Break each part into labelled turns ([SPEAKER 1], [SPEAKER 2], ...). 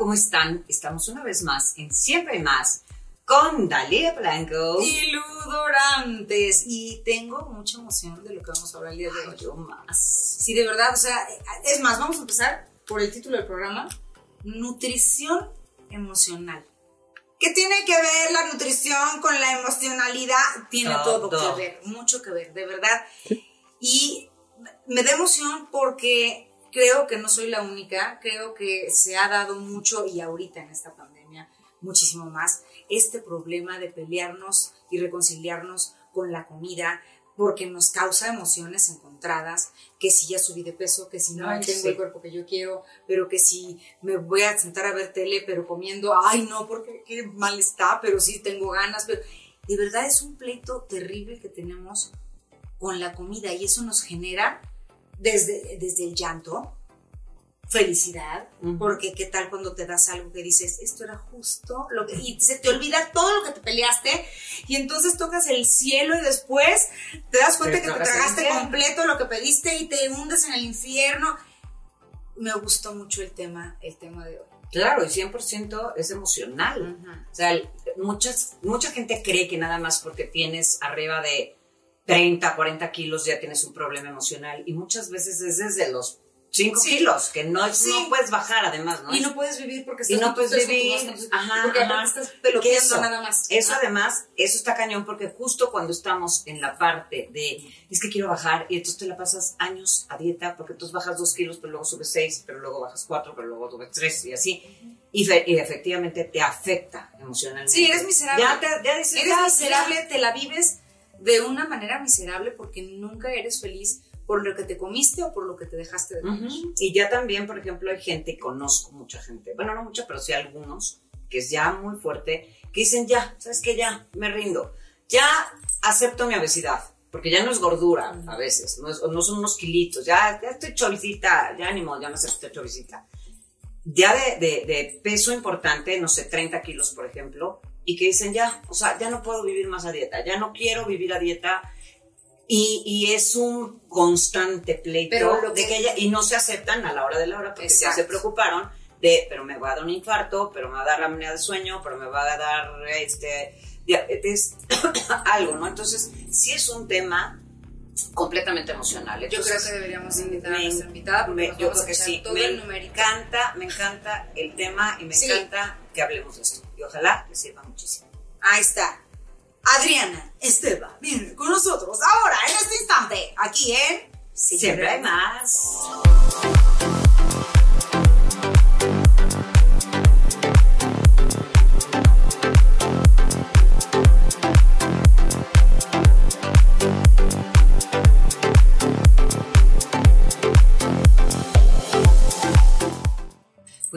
[SPEAKER 1] ¿cómo están? Estamos una vez más en Siempre Más con Dalia Blanco
[SPEAKER 2] y Ludorantes. Y tengo mucha emoción de lo que vamos a hablar el día de hoy.
[SPEAKER 1] Yo más.
[SPEAKER 2] Sí, de verdad, o sea, es más, vamos a empezar por el título del programa, Nutrición Emocional. ¿Qué tiene que ver la nutrición con la emocionalidad? Tiene todo,
[SPEAKER 1] Todo.
[SPEAKER 2] que ver, mucho que ver, de verdad. Y me da emoción porque creo que no soy la única, creo que se ha dado mucho y ahorita en esta pandemia muchísimo más este problema de pelearnos y reconciliarnos con la comida porque nos causa emociones encontradas, que si ya subí de peso, que si no
[SPEAKER 1] Ay,
[SPEAKER 2] tengo
[SPEAKER 1] sí.
[SPEAKER 2] el cuerpo que yo quiero, pero que si me voy a sentar a ver tele, pero comiendo, ay no, porque qué mal está, pero sí tengo ganas, pero de verdad es un pleito terrible que tenemos con la comida y eso nos genera desde, desde el llanto, felicidad, porque qué tal cuando te das algo que dices, esto era justo, lo que, y se te olvida todo lo que te peleaste, y entonces tocas el cielo y después te das cuenta que te tragaste completo lo que pediste y te hundes en el infierno. Me gustó mucho el tema, el tema de hoy.
[SPEAKER 1] Claro, y 100% es emocional. O sea, muchas, mucha gente cree que nada más porque tienes arriba de 30, 40 kilos ya tienes un problema emocional. Y muchas veces es desde los 5
[SPEAKER 2] Sí.
[SPEAKER 1] kilos, que no,
[SPEAKER 2] Sí.
[SPEAKER 1] no puedes bajar además, ¿no?
[SPEAKER 2] Y no puedes vivir porque
[SPEAKER 1] Y
[SPEAKER 2] estás
[SPEAKER 1] no
[SPEAKER 2] con
[SPEAKER 1] puedes vivir, ajá,
[SPEAKER 2] porque
[SPEAKER 1] ajá.
[SPEAKER 2] estás peloteando
[SPEAKER 1] eso,
[SPEAKER 2] nada más.
[SPEAKER 1] Eso
[SPEAKER 2] Ah.
[SPEAKER 1] además, eso está cañón porque justo cuando estamos en la parte de es que quiero bajar y entonces te la pasas años a dieta porque entonces bajas dos kilos, pero luego subes seis, pero luego bajas cuatro, pero luego subes tres y así. Y, fe- y efectivamente te afecta emocionalmente.
[SPEAKER 2] Sí, eres miserable.
[SPEAKER 1] Ya, te, ya dices,
[SPEAKER 2] Eres
[SPEAKER 1] ya,
[SPEAKER 2] miserable, te la vives de una manera miserable porque nunca eres feliz por lo que te comiste o por lo que te dejaste de comer.
[SPEAKER 1] Y ya también, por ejemplo, hay gente, conozco mucha gente, bueno, no mucha, pero sí algunos, que es ya muy fuerte, que dicen, ya, ¿sabes qué? Ya, me rindo. Ya acepto mi obesidad, porque ya no es gordura a veces, no, es- no son unos kilitos, ya, ya estoy chovicita, ya ni modo, ya me acepto chovicita. Ya de, de- de peso importante, no sé, 30 kilos, por ejemplo, y que dicen, ya, o sea, ya no puedo vivir más a dieta, ya no quiero vivir a dieta. Y, y es un constante pleito
[SPEAKER 2] Pero lo
[SPEAKER 1] de
[SPEAKER 2] que-
[SPEAKER 1] que ella, y no se aceptan a la hora de la hora porque ya
[SPEAKER 2] Exacto.
[SPEAKER 1] se preocuparon de, pero me va a dar un infarto, pero me va a dar apnea de sueño, pero me va a dar este diabetes, algo, ¿no? Entonces, sí es un tema completamente emocional.
[SPEAKER 2] Yo
[SPEAKER 1] Entonces,
[SPEAKER 2] creo que deberíamos invitar a
[SPEAKER 1] me-
[SPEAKER 2] nuestra invitada porque
[SPEAKER 1] me-
[SPEAKER 2] nos
[SPEAKER 1] yo
[SPEAKER 2] vamos
[SPEAKER 1] creo
[SPEAKER 2] a
[SPEAKER 1] que sí.
[SPEAKER 2] todo
[SPEAKER 1] Me
[SPEAKER 2] el
[SPEAKER 1] encanta, me encanta el tema y me
[SPEAKER 2] Sí.
[SPEAKER 1] encanta que hablemos de esto. Y ojalá les sirva muchísimo.
[SPEAKER 2] Ahí está. Adriana Esteban viene con nosotros ahora, en este instante, aquí en
[SPEAKER 1] Siempre hay más.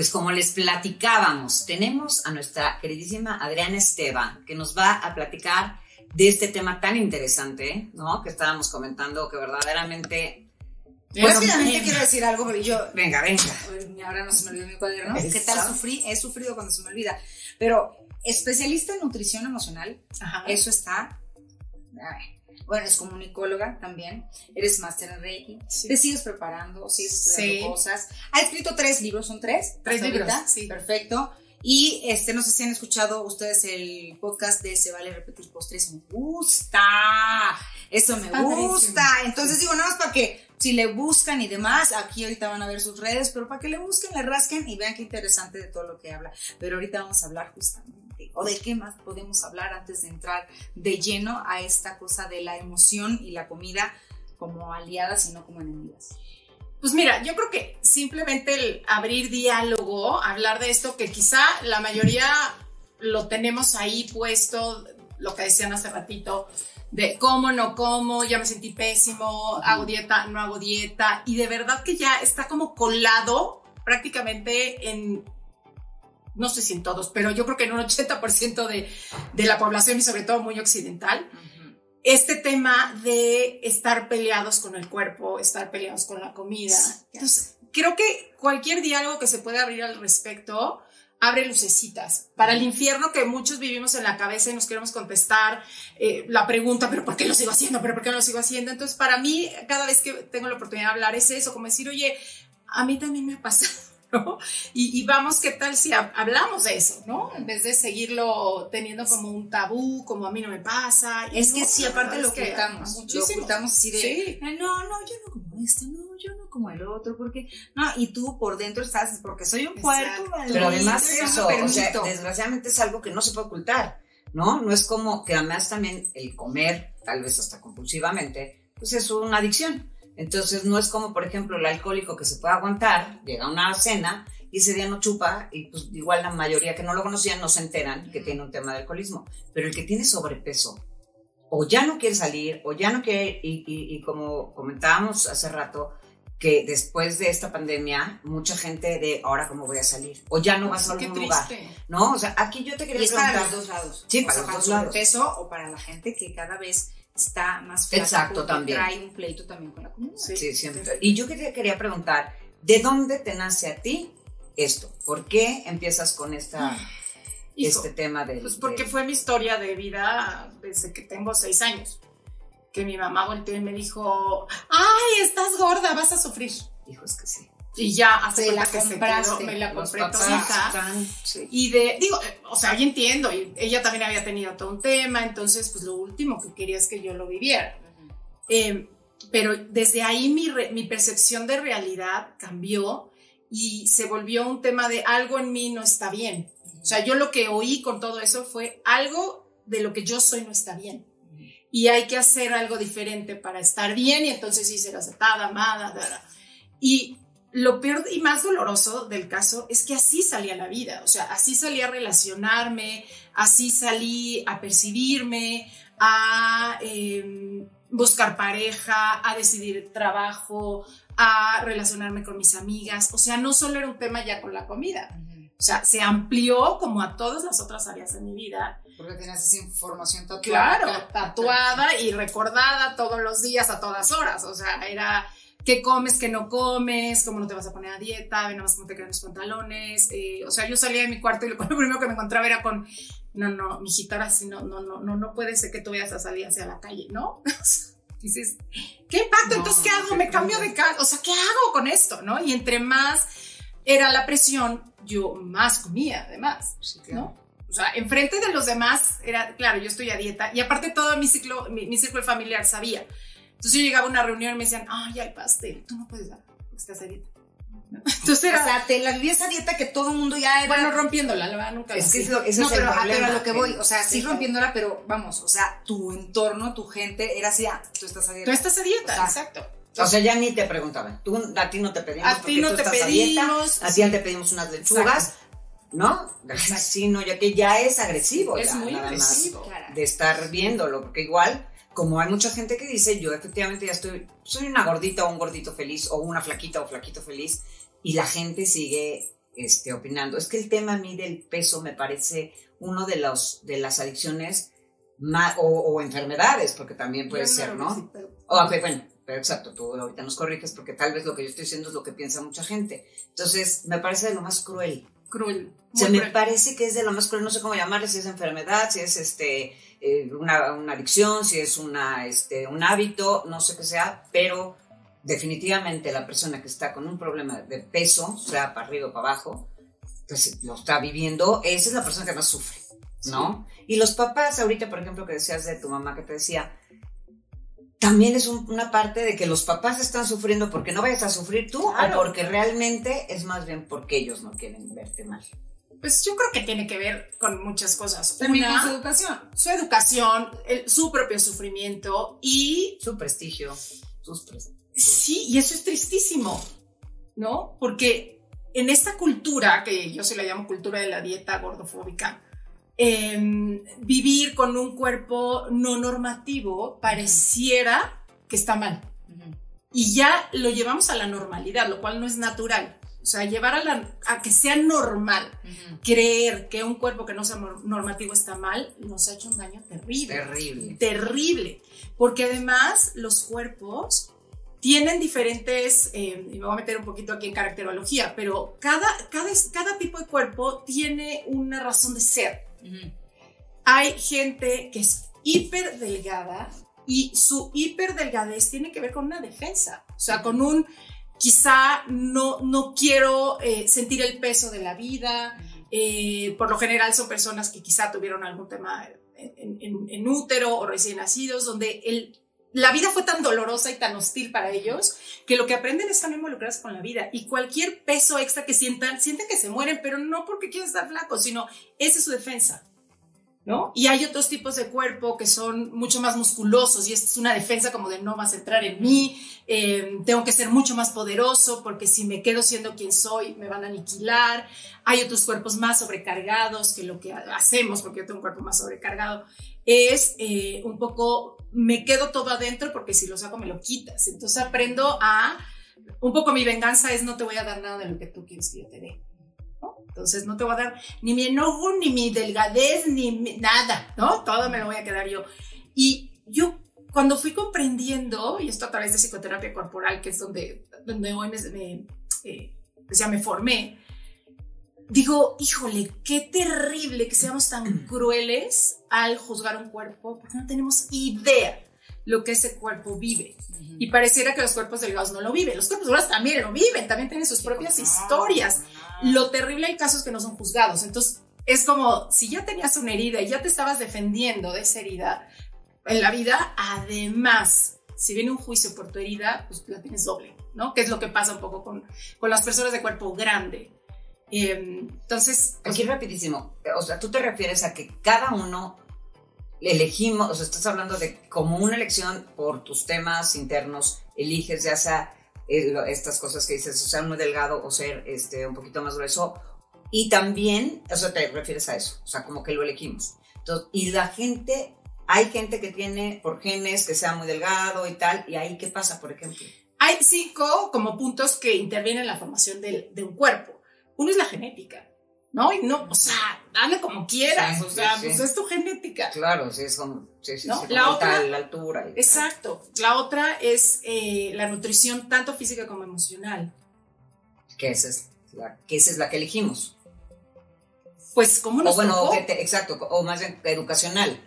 [SPEAKER 1] Pues como les platicábamos, tenemos a nuestra queridísima Adriana Esteban, que nos va a platicar de este tema tan interesante, ¿no? Que estábamos comentando que verdaderamente...
[SPEAKER 2] Bueno, rápidamente quiero decir algo, porque yo
[SPEAKER 1] Venga, venga.
[SPEAKER 2] Ahora no se me olvidó mi cuaderno. ¿Qué tal sufrí? He sufrido cuando se me olvida. Pero especialista en nutrición emocional, eso está. Bueno, es comunicóloga también. Eres máster en Reiki. Te sigues preparando, sigues estudiando
[SPEAKER 3] Sí.
[SPEAKER 2] cosas. Ha escrito tres libros, ¿son tres?
[SPEAKER 3] Tres libros, sí.
[SPEAKER 2] Perfecto. Y este, no sé si han escuchado ustedes el podcast de Se vale repetir postres. Me gusta. Eso me
[SPEAKER 3] Padrísimo.
[SPEAKER 2] gusta. Entonces digo, nada más para que si le buscan y demás, aquí ahorita van a ver sus redes, pero para que le busquen, le rasquen y vean qué interesante de todo lo que habla. Pero ahorita vamos a hablar justamente, o de qué más podemos hablar antes de entrar de lleno a esta cosa de la emoción y la comida como aliadas y no como enemigas.
[SPEAKER 3] Pues mira, yo creo que simplemente el abrir diálogo, hablar de esto que quizá la mayoría lo tenemos ahí puesto, lo que decían hace ratito, de cómo, no como, ya me sentí pésimo, hago dieta, no hago dieta, y de verdad que ya está como colado prácticamente en, no sé si en todos, pero yo creo que en un 80% de, de la población y sobre todo muy occidental, este tema de estar peleados con el cuerpo, estar peleados con la comida. Entonces, creo que cualquier diálogo que se pueda abrir al respecto abre lucecitas para el infierno que muchos vivimos en la cabeza y nos queremos contestar eh, la pregunta, pero ¿por qué lo sigo haciendo? ¿Pero por qué no lo sigo haciendo? Entonces, para mí, cada vez que tengo la oportunidad de hablar es eso, como decir, oye, a mí también me ha pasado. ¿No? Y, y vamos, ¿qué tal si hab- hablamos de eso, ¿no? En vez de seguirlo teniendo como un tabú, como a mí no me pasa. y
[SPEAKER 2] Es
[SPEAKER 3] no,
[SPEAKER 2] que sí, aparte lo ocultamos. Lo
[SPEAKER 3] muchísimo.
[SPEAKER 2] ocultamos así de.
[SPEAKER 3] Sí.
[SPEAKER 2] "Ay, No, no, yo no como esto, no, yo no como el otro, porque. No, y tú por dentro estás, porque soy un maldito,
[SPEAKER 1] Pero además eso, o sea,
[SPEAKER 2] permito".
[SPEAKER 1] desgraciadamente es algo que no se puede ocultar, ¿no? No es como que además también el comer, tal vez hasta compulsivamente, pues es una adicción. Entonces no es como, por ejemplo, el alcohólico que se puede aguantar, llega a una cena y ese día no chupa y pues igual la mayoría que no lo conocían no se enteran que tiene un tema de alcoholismo. Pero el que tiene sobrepeso o ya no quiere salir o ya no quiere, y, y- y como comentábamos hace rato, que después de esta pandemia, mucha gente de ahora cómo voy a salir, o ya no vas a algún lugar. ¿no? O sea, aquí yo te quería
[SPEAKER 2] Y es para los dos lados.
[SPEAKER 1] Sí,
[SPEAKER 2] O
[SPEAKER 1] para
[SPEAKER 2] sea,
[SPEAKER 1] los dos lados.
[SPEAKER 2] sobrepeso o para la gente que cada vez está más flaca
[SPEAKER 1] Exacto, también.
[SPEAKER 2] trae un pleito también con la comunidad.
[SPEAKER 3] Sí.
[SPEAKER 1] Sí, siempre. Y yo quería, quería preguntar, ¿de dónde te nace a ti esto? ¿Por qué empiezas con esta,
[SPEAKER 3] Hijo,
[SPEAKER 1] este tema del...
[SPEAKER 3] Pues porque fue mi historia de vida desde que tengo seis años. Que mi mamá volteó y me dijo, ay, estás gorda, vas a sufrir.
[SPEAKER 1] Hijos que sí.
[SPEAKER 3] Y ya, hace
[SPEAKER 2] Te la
[SPEAKER 3] que se
[SPEAKER 2] compraste.
[SPEAKER 3] quedó, me la compré
[SPEAKER 1] sí.
[SPEAKER 3] Y de, digo, eh, o sea, yo entiendo, y ella también había tenido todo un tema, entonces, pues lo último que quería es que yo lo viviera. Eh, pero desde ahí mi, re- mi percepción de realidad cambió y se volvió un tema de algo en mí no está bien. O sea, yo lo que oí con todo eso fue algo de lo que yo soy no está bien. Y hay que hacer algo diferente para estar bien y entonces sí ser aceptada, amada. da, da. Y lo peor y más doloroso del caso es que así salía la vida. O sea, así salí a relacionarme, así salí a percibirme, a eh, buscar pareja, a decidir trabajo, a relacionarme con mis amigas. O sea, no solo era un tema ya con la comida. O sea, se amplió como a todas las otras áreas de mi vida.
[SPEAKER 2] Porque tienes esa información tatuada.
[SPEAKER 3] Claro, tatuada y recordada todos los días, a todas horas. O sea, era qué comes, qué no comes, cómo no te vas a poner a dieta, ve nomás cómo te quedan los pantalones. eh, o sea, yo salía de mi cuarto y lo, primero que me encontraba era con, no, no, mijita, ahora sí, no, no, no, no, no puede ser que tú vayas a salir hacia la calle, ¿no? Dices, ¿qué impacto?
[SPEAKER 2] No,
[SPEAKER 3] Entonces, ¿qué hago? Me cambio de casa. O sea, ¿qué hago con esto? ¿No? Y entre más era la presión, yo más comía, además.
[SPEAKER 2] Sí, claro.
[SPEAKER 3] ¿no? O sea, enfrente de los demás era, claro, yo estoy a dieta y aparte todo mi ciclo, mi, mi círculo familiar sabía. Entonces yo llegaba a una reunión y me decían, ay, hay pastel, tú no puedes dar porque estás a dieta. ¿No? Entonces era,
[SPEAKER 2] O sea, te la viví esa dieta que todo el mundo ya era.
[SPEAKER 3] bueno, rompiéndola, la verdad, nunca
[SPEAKER 1] Es que es lo- ese
[SPEAKER 2] no,
[SPEAKER 1] es el
[SPEAKER 2] pero, a-
[SPEAKER 1] problema,
[SPEAKER 2] pero a lo que voy, o sea, sí,
[SPEAKER 3] Sí,
[SPEAKER 2] rompiéndola, pero vamos, o sea, tu entorno, tu gente era así, ah, tú estás a dieta.
[SPEAKER 3] Tú estás a dieta,
[SPEAKER 2] O sea,
[SPEAKER 3] exacto.
[SPEAKER 1] O sea, ya ni te preguntaban. Tú, a ti no te pedimos
[SPEAKER 3] A ti no
[SPEAKER 1] tú
[SPEAKER 3] te
[SPEAKER 1] estás a dieta,
[SPEAKER 3] pedimos.
[SPEAKER 1] a ti ya te pedimos unas lechugas, ¿no?
[SPEAKER 3] Exacto.
[SPEAKER 1] Sí, no, ya que ya es agresivo.
[SPEAKER 3] Es
[SPEAKER 1] ya,
[SPEAKER 3] muy
[SPEAKER 1] nada más
[SPEAKER 3] agresivo.
[SPEAKER 2] Claro.
[SPEAKER 1] de estar viéndolo, porque igual, como hay mucha gente que dice, yo efectivamente ya estoy, soy una gordita o un gordito feliz, o una flaquita o flaquito feliz, y la gente sigue este, opinando. Es que el tema a mí del peso me parece uno de, los, de las adicciones ma- o, o enfermedades, porque también puede
[SPEAKER 3] Yo
[SPEAKER 1] ser, ¿no?
[SPEAKER 3] sí, pero-
[SPEAKER 1] bueno, pero exacto, tú ahorita nos corriges porque tal vez lo que yo estoy diciendo es lo que piensa mucha gente. Entonces, me parece de lo más cruel.
[SPEAKER 3] Cruel.
[SPEAKER 1] O sea, me parece que es de lo más cruel, no sé cómo llamarle, si es enfermedad, si es este eh, una, una adicción, si es una, este, un hábito, no sé qué sea, pero definitivamente la persona que está con un problema de peso, sea para arriba o para abajo, pues lo está viviendo, esa es la persona que más sufre, ¿no? Y los papás, ahorita, por ejemplo, que decías de tu mamá que te decía, también es un- una parte de que los papás están sufriendo porque no vayas a sufrir tú
[SPEAKER 3] Claro.
[SPEAKER 1] o porque realmente es más bien porque ellos no quieren verte mal.
[SPEAKER 3] Pues yo creo que tiene que ver con muchas cosas.
[SPEAKER 2] También
[SPEAKER 3] Una,
[SPEAKER 2] con su educación.
[SPEAKER 3] su educación, el- su propio sufrimiento y
[SPEAKER 1] Su prestigio, sus prestigio.
[SPEAKER 3] sí, y eso es tristísimo, ¿no? Porque en esta cultura, que yo se la llamo cultura de la dieta gordofóbica, em, vivir con un cuerpo no normativo pareciera que está mal. Y ya lo llevamos a la normalidad, lo cual no es natural. O sea, llevar a, la, a que sea normal, creer que un cuerpo que no sea nor- normativo está mal, nos ha hecho un daño terrible
[SPEAKER 1] Terrible.
[SPEAKER 3] terrible, porque además los cuerpos tienen diferentes, eh, y me voy a meter un poquito aquí en caracterología, pero cada, cada, cada tipo de cuerpo tiene una razón de ser. Hay gente que es hiper delgada y su hiper delgadez tiene que ver con una defensa, o sea, con un quizá no, no quiero eh, sentir el peso de la vida. Eh, por lo general son personas que quizá tuvieron algún tema en, útero o recién nacidos, donde la vida fue tan dolorosa y tan hostil para ellos que lo que aprenden es a no con la vida y cualquier peso extra que sientan, sienten que se mueren, pero no porque quieren estar flacos, sino esa es su defensa. ¿No? Y hay otros tipos de cuerpo que son mucho más musculosos y es una defensa como de no vas a entrar en mí, eh, tengo que ser mucho más poderoso porque si me quedo siendo quien soy me van a aniquilar. Hay otros cuerpos más sobrecargados que lo que hacemos, porque yo tengo un cuerpo más sobrecargado, es eh, un poco, me quedo todo adentro porque si lo saco me lo quitas. Entonces aprendo a, un poco mi venganza es no te voy a dar nada de lo que tú quieres que yo te dé. Entonces no te voy a dar ni mi enojo, ni mi delgadez, ni mi- nada, ¿no? Todo me lo voy a quedar yo. Y yo cuando fui comprendiendo, y esto a través de psicoterapia corporal, que es donde, donde hoy me, me, eh, pues ya me formé, digo, híjole, qué terrible que seamos tan crueles al juzgar un cuerpo, porque no tenemos idea lo que ese cuerpo vive. Y pareciera que los cuerpos delgados no lo viven. Los cuerpos delgados también lo viven, también tienen sus propias historias. Lo terrible hay casos que no son juzgados. Entonces, es como si ya tenías una herida y ya te estabas defendiendo de esa herida en la vida, además, si viene un juicio por tu herida, pues la tienes doble, ¿no? Que es lo que pasa un poco con, con las personas de cuerpo grande. Eh, entonces, pues,
[SPEAKER 1] Aquí rapidísimo, o sea, tú te refieres a que cada uno elegimos, o sea, estás hablando de como una elección por tus temas internos, eliges ya sea eh, estas cosas que dices, o ser muy delgado o ser este, un poquito más grueso, y también, o sea, te refieres a eso, o sea, como que lo elegimos. Entonces, y la gente, hay gente que tiene por genes que sea muy delgado y tal, y ahí, ¿qué pasa, por ejemplo?
[SPEAKER 3] hay cinco como puntos que intervienen en la formación del- de un cuerpo. Uno es la genética, ¿no? Y no, o sea, dale como quieras,
[SPEAKER 1] Sí,
[SPEAKER 3] o sea,
[SPEAKER 1] sí,
[SPEAKER 3] pues
[SPEAKER 1] sí.
[SPEAKER 3] es tu genética.
[SPEAKER 1] Claro, sí, es como, sí, sí,
[SPEAKER 3] ¿No?
[SPEAKER 1] sí,
[SPEAKER 3] La otra-
[SPEAKER 1] la altura. y-
[SPEAKER 3] Exacto. La otra es eh, la nutrición, tanto física como emocional.
[SPEAKER 1] que esa es la que, esa es la que elegimos.
[SPEAKER 3] Pues, ¿cómo nos
[SPEAKER 1] O bueno,
[SPEAKER 3] tocó?
[SPEAKER 1] que te- exacto, o más bien educacional.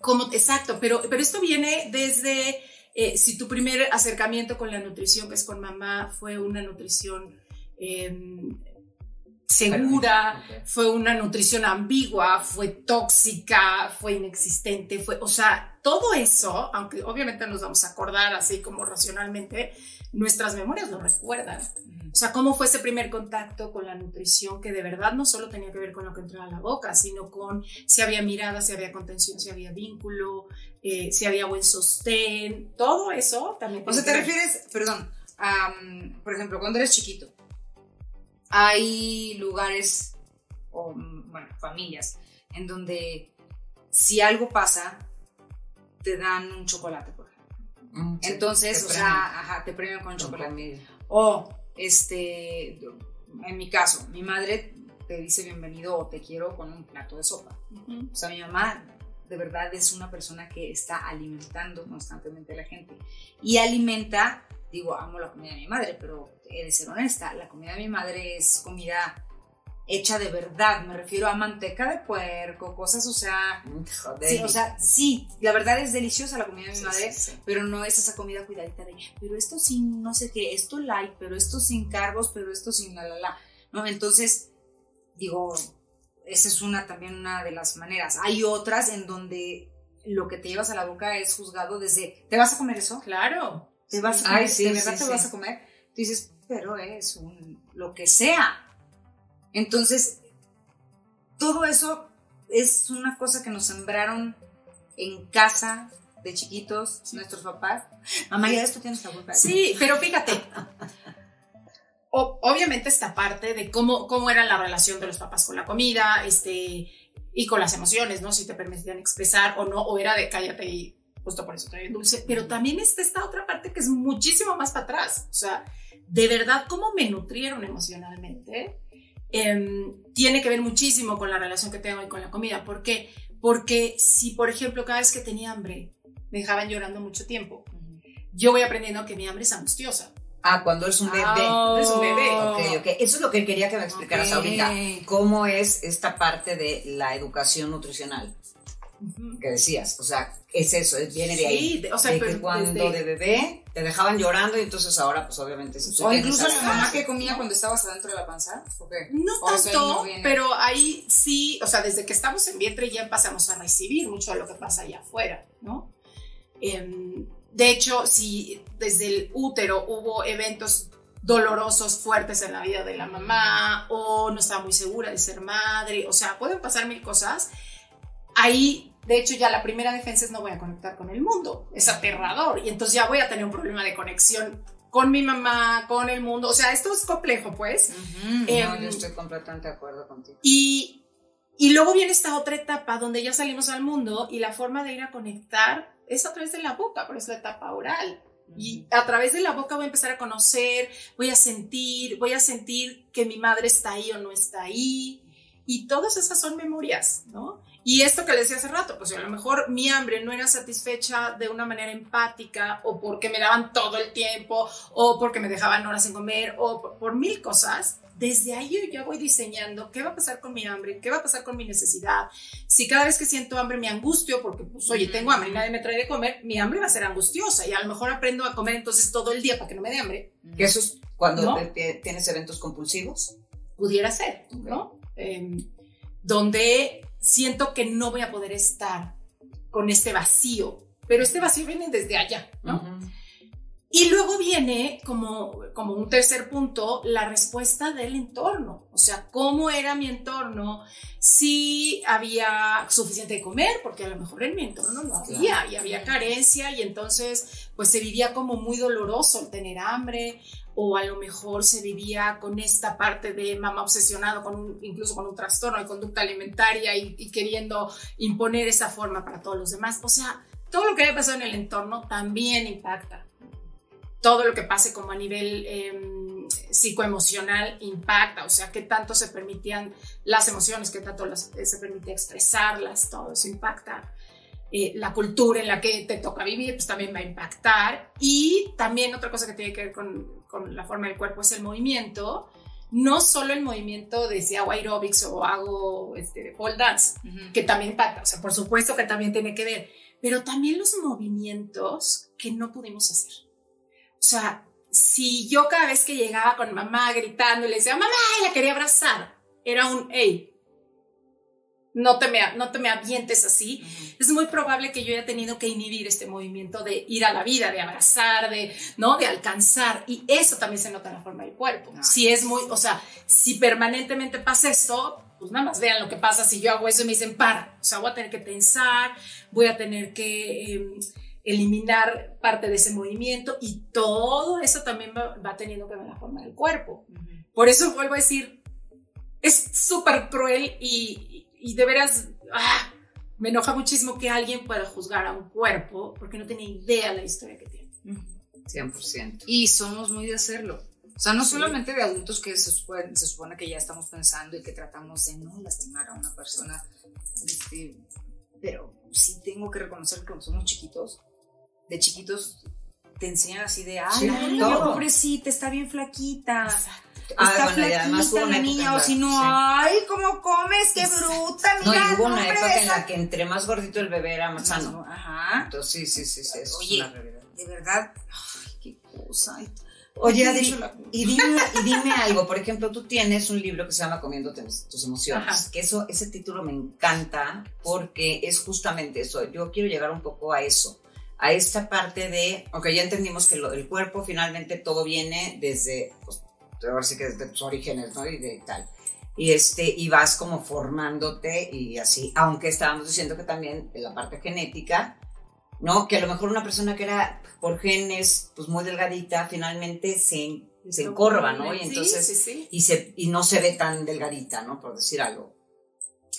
[SPEAKER 3] Como, exacto, pero, pero esto viene desde, eh, si tu primer acercamiento con la nutrición, que es con mamá, fue una nutrición eh, segura, fue una nutrición ambigua, fue tóxica, fue inexistente, fue, o sea, todo eso, aunque obviamente nos vamos a acordar así como racionalmente, nuestras memorias lo recuerdan. O sea, cómo fue ese primer contacto con la nutrición que de verdad no solo tenía que ver con lo que entraba a la boca, sino con si había mirada, si había contención, si había vínculo, eh, si había buen sostén, todo eso también.
[SPEAKER 2] O sea, te refieres, perdón, a, por ejemplo, cuando eres chiquito, hay lugares o, bueno, familias en donde si algo pasa, te dan un chocolate, por ejemplo.
[SPEAKER 1] Mm, sí,
[SPEAKER 2] Entonces, o sea, ajá, te premian con
[SPEAKER 1] con
[SPEAKER 2] chocolate.
[SPEAKER 1] comida.
[SPEAKER 2] O, este, en mi caso, mi madre te dice bienvenido o te quiero con un plato de sopa. O sea, mi mamá de verdad es una persona que está alimentando constantemente a la gente. Y alimenta, digo, amo la comida de mi madre, pero he de ser honesta, la comida de mi madre es comida hecha de verdad. Me refiero a manteca de puerco, cosas, o sea...
[SPEAKER 1] Joder.
[SPEAKER 2] Sí, o sea, sí, la verdad es deliciosa la comida de mi
[SPEAKER 1] Sí,
[SPEAKER 2] madre,
[SPEAKER 1] sí, sí.
[SPEAKER 2] pero no es esa comida cuidadita de, pero esto sin no sé qué, esto light, pero esto sin cargos, pero esto sin la la la, ¿no? Entonces, digo, esa es una también una de las maneras. Hay otras en donde lo que te llevas a la boca es juzgado desde, ¿te vas a comer eso?
[SPEAKER 3] Claro.
[SPEAKER 2] ¿Te vas a
[SPEAKER 1] Ay,
[SPEAKER 2] comer?
[SPEAKER 1] sí,
[SPEAKER 2] ¿De verdad
[SPEAKER 1] sí,
[SPEAKER 2] te
[SPEAKER 1] sí.
[SPEAKER 2] vas a comer? Tú dices, pero es un, lo que sea. Entonces, todo eso es una cosa que nos sembraron en casa de chiquitos, nuestros papás. Mamá, ya esto tienes la culpa.
[SPEAKER 3] Sí, pero fíjate. o- obviamente esta parte de cómo, cómo era la relación de los papás con la comida, este, y con las emociones, ¿no? Si te permitían expresar o no, o era de cállate y justo por eso doy dulce. Pero también está esta otra parte que es muchísimo más para atrás. O sea, de verdad, cómo me nutrieron emocionalmente em, tiene que ver muchísimo con la relación que tengo hoy con la comida. ¿Por qué? Porque si, por ejemplo, cada vez que tenía hambre, me dejaban llorando mucho tiempo, yo voy aprendiendo que mi hambre es angustiosa.
[SPEAKER 1] Ah, cuando eres un bebé.
[SPEAKER 3] Ah, eres un bebé.
[SPEAKER 1] Ok, ok. Eso es lo que quería que me explicaras
[SPEAKER 2] Ok.
[SPEAKER 1] ahorita. ¿Cómo es esta parte de la educación nutricional? Que decías, o sea, es eso, es- viene de ahí.
[SPEAKER 3] Sí, de- o sea,
[SPEAKER 1] de que
[SPEAKER 3] pero
[SPEAKER 1] cuando
[SPEAKER 3] desde-
[SPEAKER 1] de bebé te dejaban llorando y entonces ahora pues obviamente tú
[SPEAKER 2] O incluso la mamá que comía cuando estabas adentro de la panza. ¿O qué?
[SPEAKER 3] No
[SPEAKER 2] O no
[SPEAKER 3] tanto,
[SPEAKER 2] viene.
[SPEAKER 3] pero ahí sí, o sea, desde que estamos en vientre ya empezamos a recibir mucho de lo que pasa allá afuera, ¿no? Em, de hecho, si desde el útero hubo eventos dolorosos fuertes en la vida de la mamá o no estaba muy segura de ser madre, o sea, pueden pasar mil cosas. Ahí, de hecho, ya la primera defensa es no voy a conectar con el mundo, es aterrador y entonces ya voy a tener un problema de conexión con mi mamá, con el mundo, o sea, esto es complejo, pues.
[SPEAKER 2] Ujú.
[SPEAKER 1] No,
[SPEAKER 3] Em,
[SPEAKER 1] yo estoy completamente de acuerdo contigo.
[SPEAKER 3] Y, y luego viene esta otra etapa donde ya salimos al mundo y la forma de ir a conectar es a través de la boca, pero es la etapa oral. Y a través de la boca voy a empezar a conocer, voy a sentir, voy a sentir que mi madre está ahí o no está ahí. Y todas esas son memorias, ¿no? Y esto que les decía hace rato, pues a lo mejor mi hambre no era satisfecha de una manera empática o porque me daban todo el tiempo o porque me dejaban horas sin comer o por, por mil cosas. Desde ahí yo ya voy diseñando qué va a pasar con mi hambre, qué va a pasar con mi necesidad. Si cada vez que siento hambre me angustio porque, pues, oye, tengo hambre y nadie me trae de comer, mi hambre va a ser angustiosa y a lo mejor aprendo a comer entonces todo el día para que no me dé hambre.
[SPEAKER 1] Que eso es cuando
[SPEAKER 3] ¿No?
[SPEAKER 1] tienes eventos compulsivos.
[SPEAKER 3] pudiera ser, ¿no? Em, donde siento que no voy a poder estar con este vacío, pero este vacío viene desde allá, ¿no? Y luego viene como, como un tercer punto la respuesta del entorno, o sea, cómo era mi entorno, si había suficiente de comer, porque a lo mejor en mi entorno no había y había carencia y entonces pues se vivía como muy doloroso el tener hambre o a lo mejor se vivía con esta parte de mamá obsesionado con un- incluso con un trastorno de conducta alimentaria y, y queriendo imponer esa forma para todos los demás, o sea, todo lo que haya pasado en el entorno también impacta todo lo que pase como a nivel eh, psicoemocional impacta, o sea, qué tanto se permitían las emociones, qué tanto las- eh, se permitía expresarlas, todo eso impacta. Eh, la cultura en la que te toca vivir, pues también va a impactar. Y también otra cosa que tiene que ver con, con la forma del cuerpo es el movimiento. No solo el movimiento de si hago aerobics o hago este, pole dance,
[SPEAKER 2] Ujú.
[SPEAKER 3] que también impacta, o sea, por supuesto que también tiene que ver, pero también los movimientos que no pudimos hacer. O sea, si yo cada vez que llegaba con mamá gritando y le decía, mamá, y la quería abrazar, era un, hey, no te me, no te me avientes así, es muy probable que yo haya tenido que inhibir este movimiento de ir a la vida, de abrazar, de, ¿no? De alcanzar. Y eso también se nota en la forma del cuerpo.
[SPEAKER 2] Ah.
[SPEAKER 3] Si es muy, o sea, si permanentemente pasa esto, pues nada más vean lo que pasa si yo hago eso y me dicen, para. O sea, voy a tener que tensar, voy a tener que eh, eliminar parte de ese movimiento y todo eso también va, va teniendo que ver la forma del cuerpo.
[SPEAKER 2] Ujú.
[SPEAKER 3] Por eso vuelvo a decir, es súper cruel y, y de veras ah, me enoja muchísimo que alguien pueda juzgar a un cuerpo porque no tiene idea la historia que tiene.
[SPEAKER 1] 100%.
[SPEAKER 2] Y somos muy de hacerlo. O sea, no solamente de adultos que se supone, se supone que ya estamos pensando y que tratamos de no lastimar a una persona, este, pero sí tengo que reconocer que cuando somos chiquitos, de chiquitos te enseñan así de, ay,
[SPEAKER 1] Sí, todo.
[SPEAKER 2] pobrecita, está bien flaquita.
[SPEAKER 1] Ah,
[SPEAKER 2] está
[SPEAKER 1] bueno, y además hubo una
[SPEAKER 2] niña, o si no,
[SPEAKER 1] sí.
[SPEAKER 2] ay, ¿cómo comes? ¡Qué bruta!
[SPEAKER 1] No,
[SPEAKER 2] Mira,
[SPEAKER 1] y hubo una época en la que entre más gordito el bebé era más sano.
[SPEAKER 2] Ajá.
[SPEAKER 1] Entonces, sí, sí, sí, sí, eso
[SPEAKER 2] Oye,
[SPEAKER 1] es una realidad.
[SPEAKER 2] de verdad, ay, qué cosa.
[SPEAKER 1] Oye,
[SPEAKER 2] ¿Quién
[SPEAKER 1] Adri,
[SPEAKER 2] hizo la-
[SPEAKER 1] y dime, y dime algo, por ejemplo, tú tienes un libro que se llama Comiéndote tus emociones,
[SPEAKER 3] Ajá.
[SPEAKER 1] que eso, ese título me encanta porque es justamente eso, yo quiero llegar un poco a eso, a esta parte de, ok, ya entendimos que lo- el cuerpo finalmente todo viene desde, pues, ahora sí que desde tus orígenes, ¿no? Y de tal. Y, este, y vas como formándote y así, aunque estábamos diciendo que también en la parte genética, ¿no? Que a lo mejor una persona que era por genes, pues muy delgadita, finalmente se, se encorva, ¿no? Y
[SPEAKER 3] Sí,
[SPEAKER 1] entonces,
[SPEAKER 3] sí, sí.
[SPEAKER 1] y, se, y no se ve tan delgadita, ¿no? Por decir algo.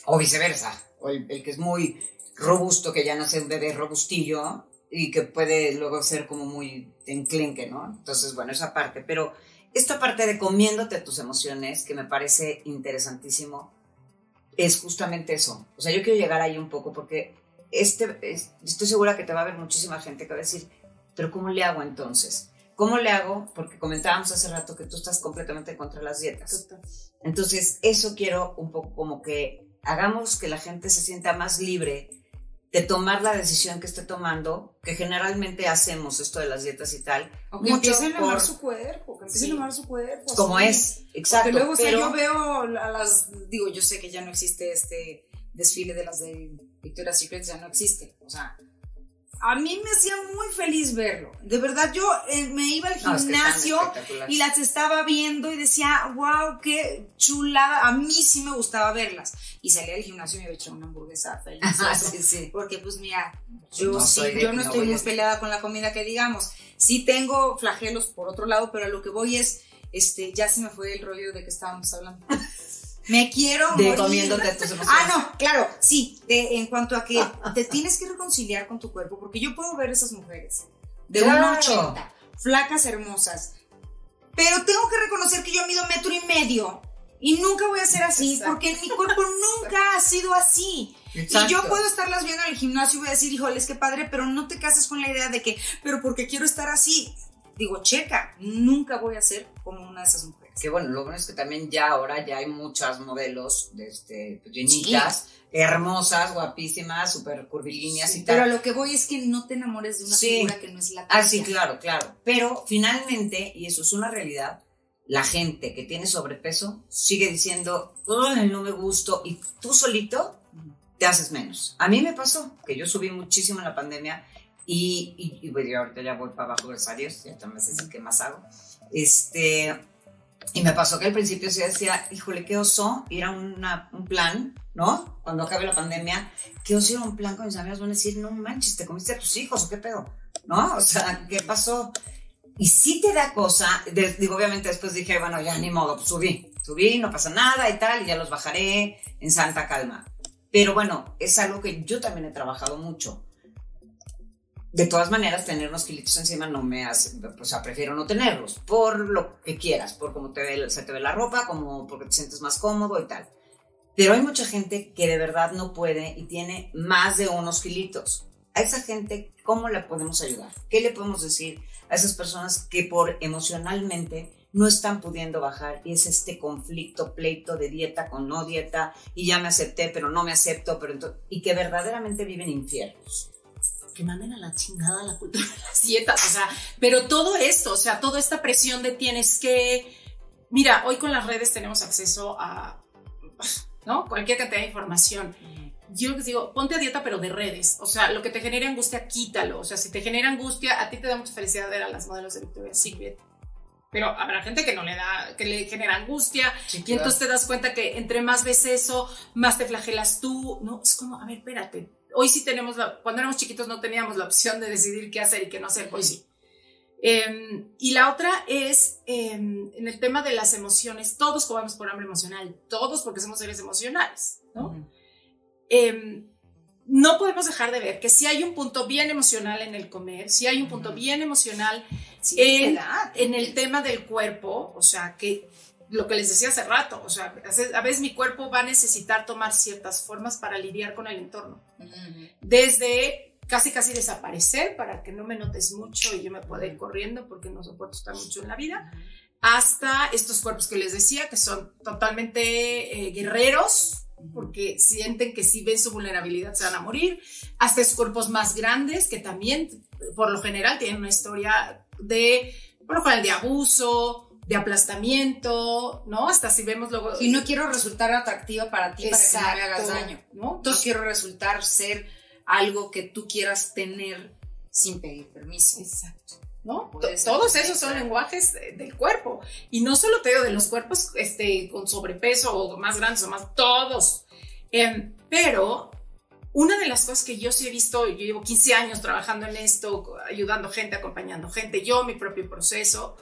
[SPEAKER 1] O viceversa. O el, el que es muy robusto, que ya nace un bebé robustillo y que puede luego ser como muy enclenque, ¿no? Entonces, bueno, esa parte. Pero esta parte de comiéndote tus emociones, que me parece interesantísimo, es justamente eso. O sea, yo quiero llegar ahí un poco porque este, es- estoy segura que te va a ver muchísima gente que va a decir, pero ¿cómo le hago entonces? ¿Cómo le hago? Porque comentábamos hace rato que tú estás completamente contra las dietas. Entonces, eso quiero un poco como que hagamos que la gente se sienta más libre de tomar la decisión que esté tomando, que generalmente hacemos esto de las dietas y tal.
[SPEAKER 2] O que empiecen a amar su cuerpo, que empiecen a amar su cuerpo.
[SPEAKER 1] Como
[SPEAKER 2] así.
[SPEAKER 1] es, exacto.
[SPEAKER 2] Porque luego, o sea,
[SPEAKER 1] pero-
[SPEAKER 2] yo veo a las, digo, yo sé que ya no existe este desfile de las de Victoria's Secret, ya no existe. O sea, a mí me hacía muy feliz verlo. De verdad, yo eh, me iba al
[SPEAKER 1] No, es que están
[SPEAKER 2] gimnasio y las estaba viendo y decía, wow, qué chulada. A mí sí me gustaba verlas. Y salía del gimnasio y me echaba una hamburguesa feliz.
[SPEAKER 1] Ajá, sí, sí.
[SPEAKER 2] Porque pues mira, yo
[SPEAKER 1] No
[SPEAKER 2] sí, yo no estoy muy peleada con la comida que digamos. Sí tengo flagelos por otro lado, pero a lo que voy es, este, ya se me fue el rollo de que estábamos hablando. Me quiero
[SPEAKER 1] De
[SPEAKER 2] morir.
[SPEAKER 1] comiéndote tus emociones.
[SPEAKER 2] Ah, no, claro, sí, de- en cuanto a que te tienes que reconciliar con tu cuerpo, porque yo puedo ver esas mujeres de
[SPEAKER 1] Claro.
[SPEAKER 2] 1,80, flacas, hermosas, pero tengo que reconocer que yo mido metro y medio y nunca voy a ser así,
[SPEAKER 3] Exacto.
[SPEAKER 2] porque mi cuerpo nunca ha sido así. Y
[SPEAKER 1] Exacto.
[SPEAKER 2] yo puedo estarlas viendo en el gimnasio y voy a decir, híjoles, qué padre, pero no te cases con la idea de que, pero porque quiero estar así. Digo, checa, nunca voy a ser como una de esas mujeres.
[SPEAKER 1] Que bueno, lo bueno es que también ya ahora ya hay muchas modelos de este, pues, llenitas, hermosas, guapísimas, súper curvilíneas y tal.
[SPEAKER 2] Pero lo que voy es que no te enamores de una
[SPEAKER 1] Sí.
[SPEAKER 2] figura que no es la
[SPEAKER 1] Ah,
[SPEAKER 2] tuya.
[SPEAKER 1] sí, claro, claro. Pero finalmente, y eso es una realidad, la gente que tiene sobrepeso sigue diciendo, no me gusto, y tú solito te haces menos. A mí me pasó que yo subí muchísimo en la pandemia y, y, y, bueno, ahorita ya voy para abajo, gracias a Dios, ya también sé qué más hago. Este, y me pasó que al principio sí decía, híjole, qué oso ir a una- un plan, ¿no? Cuando acabe la pandemia, qué oso ir a un plan con mis amigas, van a decir, no manches, ¿te comiste a tus hijos o qué pedo? ¿No? O sea, ¿qué pasó? Y sí te da cosa, de- digo, obviamente después dije, bueno, ya ni modo, pues subí, subí, no pasa nada y tal, y ya los bajaré en santa calma. Pero bueno, es algo que yo también he trabajado mucho. De todas maneras, tener unos kilitos encima no me hace, o sea, prefiero no tenerlos, por lo que quieras, por cómo te ve, se te ve la ropa, como porque te sientes más cómodo y tal. Pero hay mucha gente que de verdad no puede y tiene más de unos kilitos. A esa gente, ¿cómo le podemos ayudar? ¿Qué le podemos decir a esas personas que por emocionalmente no están pudiendo bajar y es este conflicto, pleito de dieta con no dieta y ya me acepté, pero no me acepto, pero y que verdaderamente viven infiernos?
[SPEAKER 3] Que manden a la chingada la cultura de las dietas, o sea, pero todo esto, o sea, toda esta presión de tienes que, mira, hoy con las redes tenemos acceso a, ¿no? Cualquier cantidad de información. Yo les digo, ponte a dieta, pero de redes. O sea, lo que te genere angustia, quítalo. O sea, si te genera angustia, a ti te da mucha felicidad ver a las modelos de Victoria's Secret. Pero habrá gente que no le da, que le genera angustia. Y entonces te das cuenta que entre más ves eso, más te flagelas tú. No, es como, a ver, espérate. Hoy sí tenemos, la, cuando éramos chiquitos no teníamos la opción de decidir qué hacer y qué no hacer. Hoy sí. Eh, y la otra es eh, en el tema de las emociones. Todos comemos por hambre emocional. Todos porque somos seres emocionales, ¿no? Eh, no podemos dejar de ver que si hay un punto bien emocional en el comer, si hay un punto bien emocional
[SPEAKER 2] Sí,
[SPEAKER 3] en, en el tema del cuerpo, o sea, que lo que les decía hace rato, o sea, a veces mi cuerpo va a necesitar tomar ciertas formas para lidiar con el entorno. Desde casi casi desaparecer para que no me notes mucho y yo me pueda ir corriendo porque no soporto estar mucho en la vida, hasta estos cuerpos que les decía que son totalmente eh, guerreros porque sienten que si ven su vulnerabilidad se van a morir, hasta esos cuerpos más grandes que también por lo general tienen una historia de, por lo general, de abuso, de aplastamiento, ¿no? Hasta si vemos luego...
[SPEAKER 2] Y no quiero resultar atractiva para ti para que no me hagas daño.
[SPEAKER 3] ¿no?
[SPEAKER 2] No
[SPEAKER 3] Entonces,
[SPEAKER 2] quiero resultar ser algo que tú quieras tener sin pedir permiso.
[SPEAKER 3] Exacto. ¿no? Todos esos son lenguajes de- del cuerpo. Y no solo te digo de los cuerpos este, con sobrepeso o más grandes o más, todos. Em, pero una de las cosas que yo sí he visto, yo llevo 15 años trabajando en esto, ayudando gente, acompañando gente, yo mi propio proceso,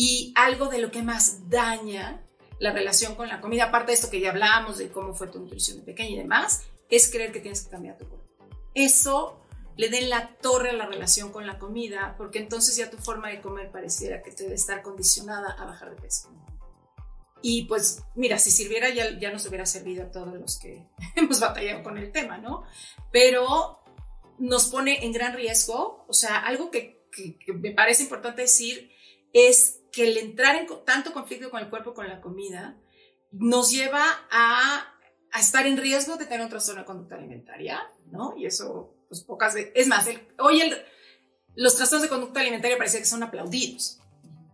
[SPEAKER 3] y algo de lo que más daña la relación con la comida, aparte de esto que ya hablamos, de cómo fue tu nutrición de pequeña y demás, es creer que tienes que cambiar tu cuerpo. Eso le den la torre a la relación con la comida, porque entonces ya tu forma de comer pareciera que te debe estar condicionada a bajar de peso. Y pues, mira, si sirviera ya, ya nos hubiera servido a todos los que hemos batallado con el tema, ¿no? Pero nos pone en gran riesgo, o sea, algo que- que me parece importante decir es que el entrar en tanto conflicto con el cuerpo, con la comida, nos lleva a a estar en riesgo de tener un trastorno de conducta alimentaria, ¿no? Y eso, pues pocas veces, es más, el, hoy el, los trastornos de conducta alimentaria parece que son aplaudidos.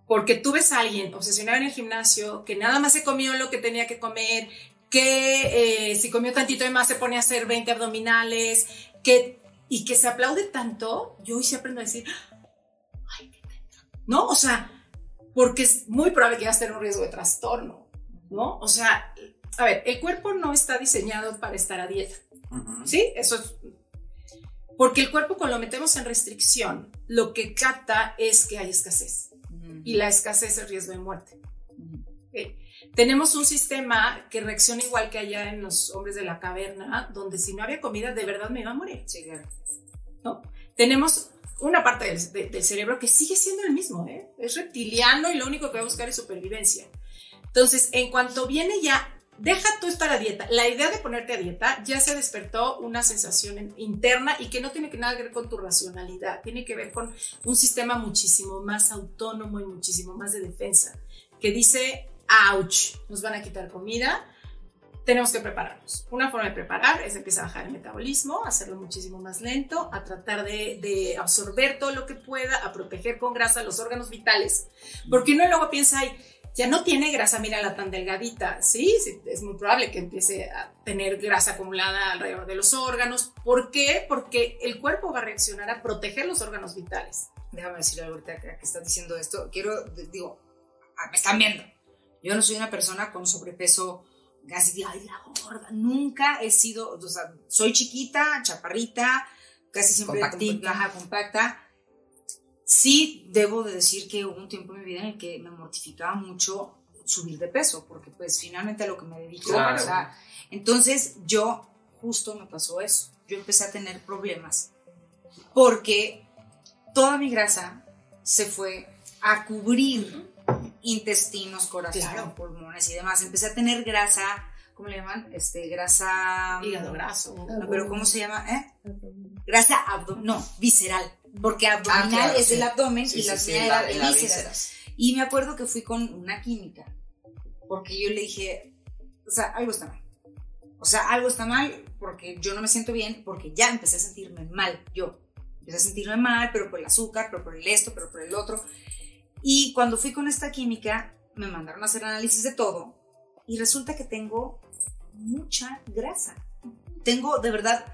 [SPEAKER 3] Porque tú ves a alguien obsesionado en el gimnasio, que nada más se comió lo que tenía que comer, que eh, si comió tantito de más se pone a hacer 20 abdominales, que, y que se aplaude tanto, yo hoy sí aprendo a decir, ay, qué ¿no? O sea, porque es muy probable que vas a tener un riesgo de trastorno, ¿no? O sea, a ver, el cuerpo no está diseñado para estar a dieta, ¿sí? Eso es... Porque el cuerpo cuando lo metemos en restricción, lo que capta es que hay escasez. Y la escasez es riesgo de muerte. Tenemos un sistema que reacciona igual que allá en los hombres de la caverna, donde si no había comida, de verdad me iba a morir.
[SPEAKER 2] Sí, claro.
[SPEAKER 3] ¿No? Tenemos una parte del, cerebro que sigue siendo el mismo, ¿eh? es reptiliano y lo único que va a buscar es supervivencia. Entonces, en cuanto viene ya deja tú estar a dieta. La idea de ponerte a dieta ya se despertó una sensación interna y que no tiene que nada que ver con tu racionalidad, tiene que ver con un sistema muchísimo más autónomo y muchísimo más de defensa, que dice, ouch, nos van a quitar comida, tenemos que prepararnos. Una forma de preparar es empezar a bajar el metabolismo, hacerlo muchísimo más lento, a tratar de, de, absorber todo lo que pueda, a proteger con grasa los órganos vitales, porque uno luego piensa, ay, ya no tiene grasa, mira la tan delgadita, ¿sí? Es muy probable que empiece a tener grasa acumulada alrededor de los órganos. ¿Por qué? Porque el cuerpo va a reaccionar a proteger los órganos vitales.
[SPEAKER 2] Déjame decir ahorita que, estás diciendo esto, quiero, digo, me están viendo. Yo no soy una persona con sobrepeso, casi, ay, la gorda. Nunca he sido, o sea, soy chiquita, chaparrita, casi siempre compactita, compacta Sí, debo de decir que hubo un tiempo en mi vida en el que me mortificaba mucho subir de peso, porque pues finalmente a lo que me dedico, o sea, entonces yo justo me pasó eso, yo empecé a tener problemas, porque toda mi grasa se fue a cubrir intestinos, corazón, pulmones y demás, empecé a tener grasa, ¿cómo le llaman? Este, grasa...
[SPEAKER 3] Hígado graso.
[SPEAKER 2] No, pero ¿cómo se llama? ¿Eh? Grasa abdominal, no, visceral porque ah, abdominal es el abdomen y la sí, era de vísceras. Y me acuerdo que fui con una química, porque yo le dije, o sea, algo está mal. O sea, algo está mal porque yo no me siento bien, porque ya empecé a sentirme mal, yo. Empecé a sentirme mal, pero por el azúcar, pero por el esto, pero por el otro. Y cuando fui con esta química, me mandaron a hacer análisis de todo y resulta que tengo mucha grasa. Tengo, de verdad,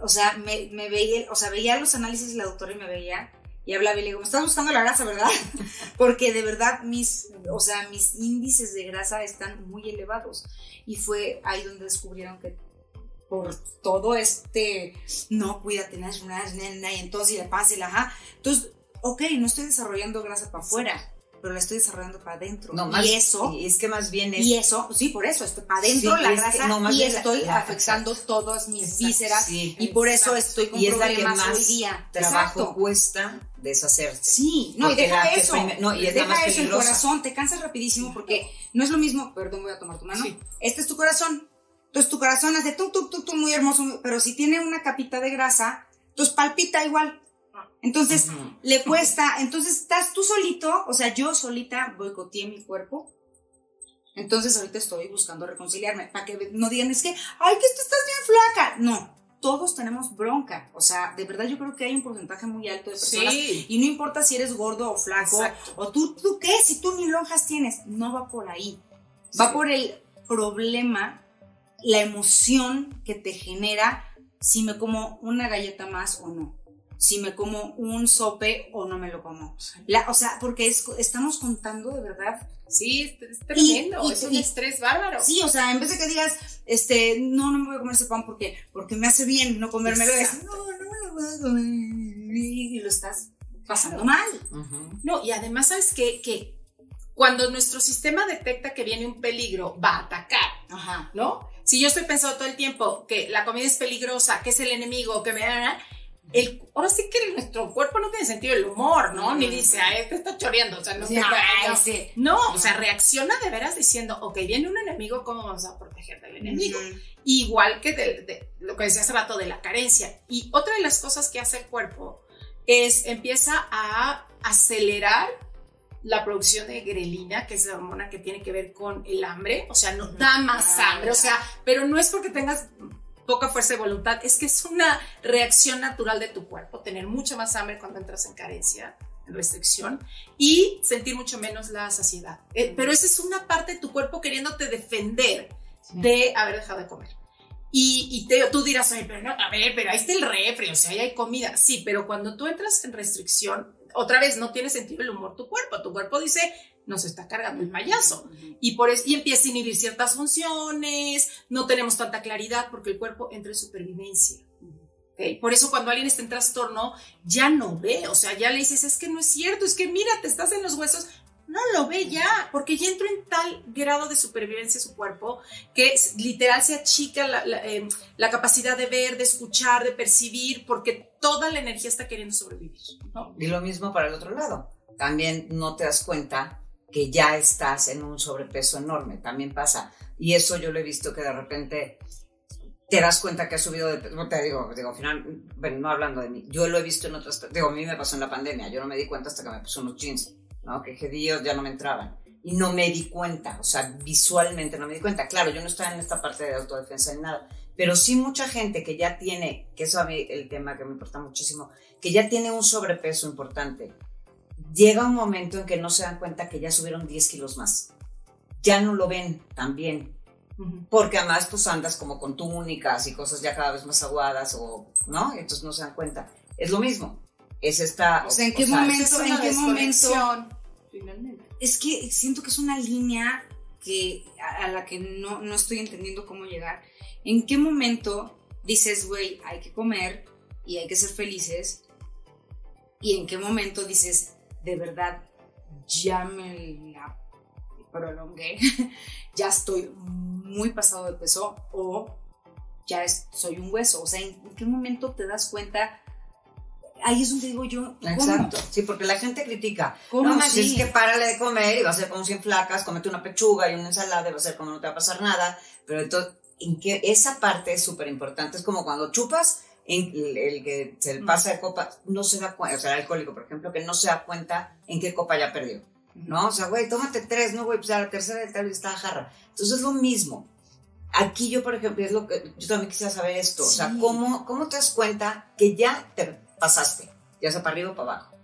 [SPEAKER 2] o sea, me, veía, o sea, veía los análisis de la doctora y me veía y hablaba y le digo, me estás buscando la grasa, ¿verdad? Porque de verdad mis, o sea, mis índices de grasa están muy elevados. Y fue ahí donde descubrieron que por todo este, no, cuídate, es una, y entonces y la paz la, ajá. Entonces, ok, no estoy desarrollando grasa para afuera, pero la estoy desarrollando para adentro.
[SPEAKER 1] No, más, y eso. Es que más bien es.
[SPEAKER 2] Y eso, sí, por eso, estoy para adentro la grasa y estoy afectando todas mis vísceras y por eso estoy con y es la que más hoy día.
[SPEAKER 1] Trabajo cuesta deshacerse.
[SPEAKER 2] Sí, no, y deja eso. no, y es deja más eso, el corazón, te cansas rapidísimo porque no es lo mismo, perdón, voy a tomar tu mano. Este es tu corazón. Entonces tu corazón hace tú, tú, tú, tú, muy hermoso, pero si tiene una capita de grasa, entonces palpita igual. Entonces, le cuesta, entonces estás tú solito, o sea, yo solita boicoteé mi cuerpo. Entonces ahorita estoy buscando reconciliarme para que no digan es que, ay, que tú estás bien flaca. No, todos tenemos bronca. O sea, de verdad yo creo que hay un porcentaje muy alto de personas. Y no importa si eres gordo o flaco. O tú, tú qué, si tú ni lonjas tienes. No va por ahí. Va por el problema, la emoción que te genera si me como una galleta más o no si me como un sope o no me lo como. o sea, porque estamos contando de verdad.
[SPEAKER 3] Sí, es tremendo, es un estrés bárbaro.
[SPEAKER 2] Sí, o sea, en vez de que digas, este, no, no me voy a comer ese pan porque, porque me hace bien no comérmelo, es, no, no me lo voy a comer, y lo estás pasando mal.
[SPEAKER 3] No, y además, ¿sabes qué? Que cuando nuestro sistema detecta que viene un peligro, va a atacar, Ajá. ¿no? Si yo estoy pensando todo el tiempo que la comida es peligrosa, que es el enemigo, que me el, ahora sí que nuestro cuerpo no tiene sentido del humor, ¿no? Ni dice, ay, te está choreando, o sea, no, no, o sea, reacciona de veras diciendo, ok, viene un enemigo, ¿cómo vamos a proteger del enemigo? Igual que de, lo que decía hace rato de la carencia. Y otra de las cosas que hace el cuerpo es empieza a acelerar la producción de grelina, que es la hormona que tiene que ver con el hambre, o sea, no da más
[SPEAKER 2] Ah,
[SPEAKER 3] hambre, o sea, pero no es porque tengas poca fuerza de voluntad, es que es una reacción natural de tu cuerpo, tener mucha más hambre cuando entras en carencia, en restricción, y sentir mucho menos la saciedad. Eh, pero esa es una parte de tu cuerpo queriéndote defender de haber dejado de comer. Y, y te- tú dirás, Oye, pero no, a ver, pero ahí está el refri, o sea, ahí hay comida. Sí, pero cuando tú entras en restricción, otra vez no tiene sentido el humor tu cuerpo. Tu cuerpo dice, nos está cargando el payaso. Y, por eso, y empieza a inhibir ciertas funciones, no tenemos tanta claridad porque el cuerpo entra en supervivencia. ¿ok? Por eso cuando alguien está en trastorno, ya no ve, o sea, ya le dices, es que no es cierto, es que mira, te estás en los huesos. No lo ve ya, porque ya entró en tal grado de supervivencia su cuerpo que literal se achica la, eh, la capacidad de ver, de escuchar, de percibir, porque toda la energía está queriendo sobrevivir.
[SPEAKER 1] Y lo mismo para el otro lado. También no te das cuenta que ya estás en un sobrepeso enorme. También pasa. Y eso yo lo he visto que de repente te das cuenta que has subido de peso. Te digo, digo, al final, bueno, no hablando de mí. Yo lo he visto en otras. Digo, a mí me pasó en la pandemia. Yo no me di cuenta hasta que me puse unos jeans, ¿no? Que Dios ya no me entraban. Y no me di cuenta. O sea, visualmente no me di cuenta. Claro, yo no estaba en esta parte de autodefensa ni nada. Pero sí mucha gente que ya tiene, que eso a mí el tema que me importa muchísimo, que ya tiene un sobrepeso importante, llega un momento en que no se dan cuenta que ya subieron 10 kilos más. Ya no lo ven tan bien. Porque además pues andas como con túnicas y cosas ya cada vez más aguadas o, ¿no? Entonces no se dan cuenta. Es lo mismo. Es esta...
[SPEAKER 2] O sea, ¿en qué
[SPEAKER 3] Es
[SPEAKER 2] momento,
[SPEAKER 3] una
[SPEAKER 2] en qué momento?
[SPEAKER 3] finalmente.
[SPEAKER 2] Es que siento que es una línea que, a, a la que no, no estoy entendiendo cómo llegar. ¿En qué momento dices, güey, hay que comer y hay que ser felices? ¿Y en qué momento dices, de verdad, ya me la prolongué, ya estoy muy pasado de peso o ya es- soy un hueso? O sea, ¿en, en qué momento te das cuenta? Ahí es donde digo yo, ¿cómo?
[SPEAKER 1] Exacto. Sí, porque la gente critica.
[SPEAKER 2] ¿Cómo
[SPEAKER 1] no manches,
[SPEAKER 2] sí?
[SPEAKER 1] es que párale de comer y va a ser como 100 flacas, comete una pechuga y una ensalada y va a ser como no te va a pasar nada. Pero entonces, en que esa parte es súper importante. Es como cuando chupas, en el, que se le pasa de copa, no se da cuenta, o sea, el alcohólico, por ejemplo, que no se da cuenta en qué copa ya perdió. ¿No? O sea, güey, tómate tres, no, güey, pues a la tercera tal vez está jarra. Entonces es lo mismo. Aquí yo, por ejemplo, es lo que yo también quisiera saber esto. O sea,
[SPEAKER 2] Sí.
[SPEAKER 1] ¿cómo, ¿cómo te das cuenta que ya te pasaste? Ya sea para arriba o para abajo.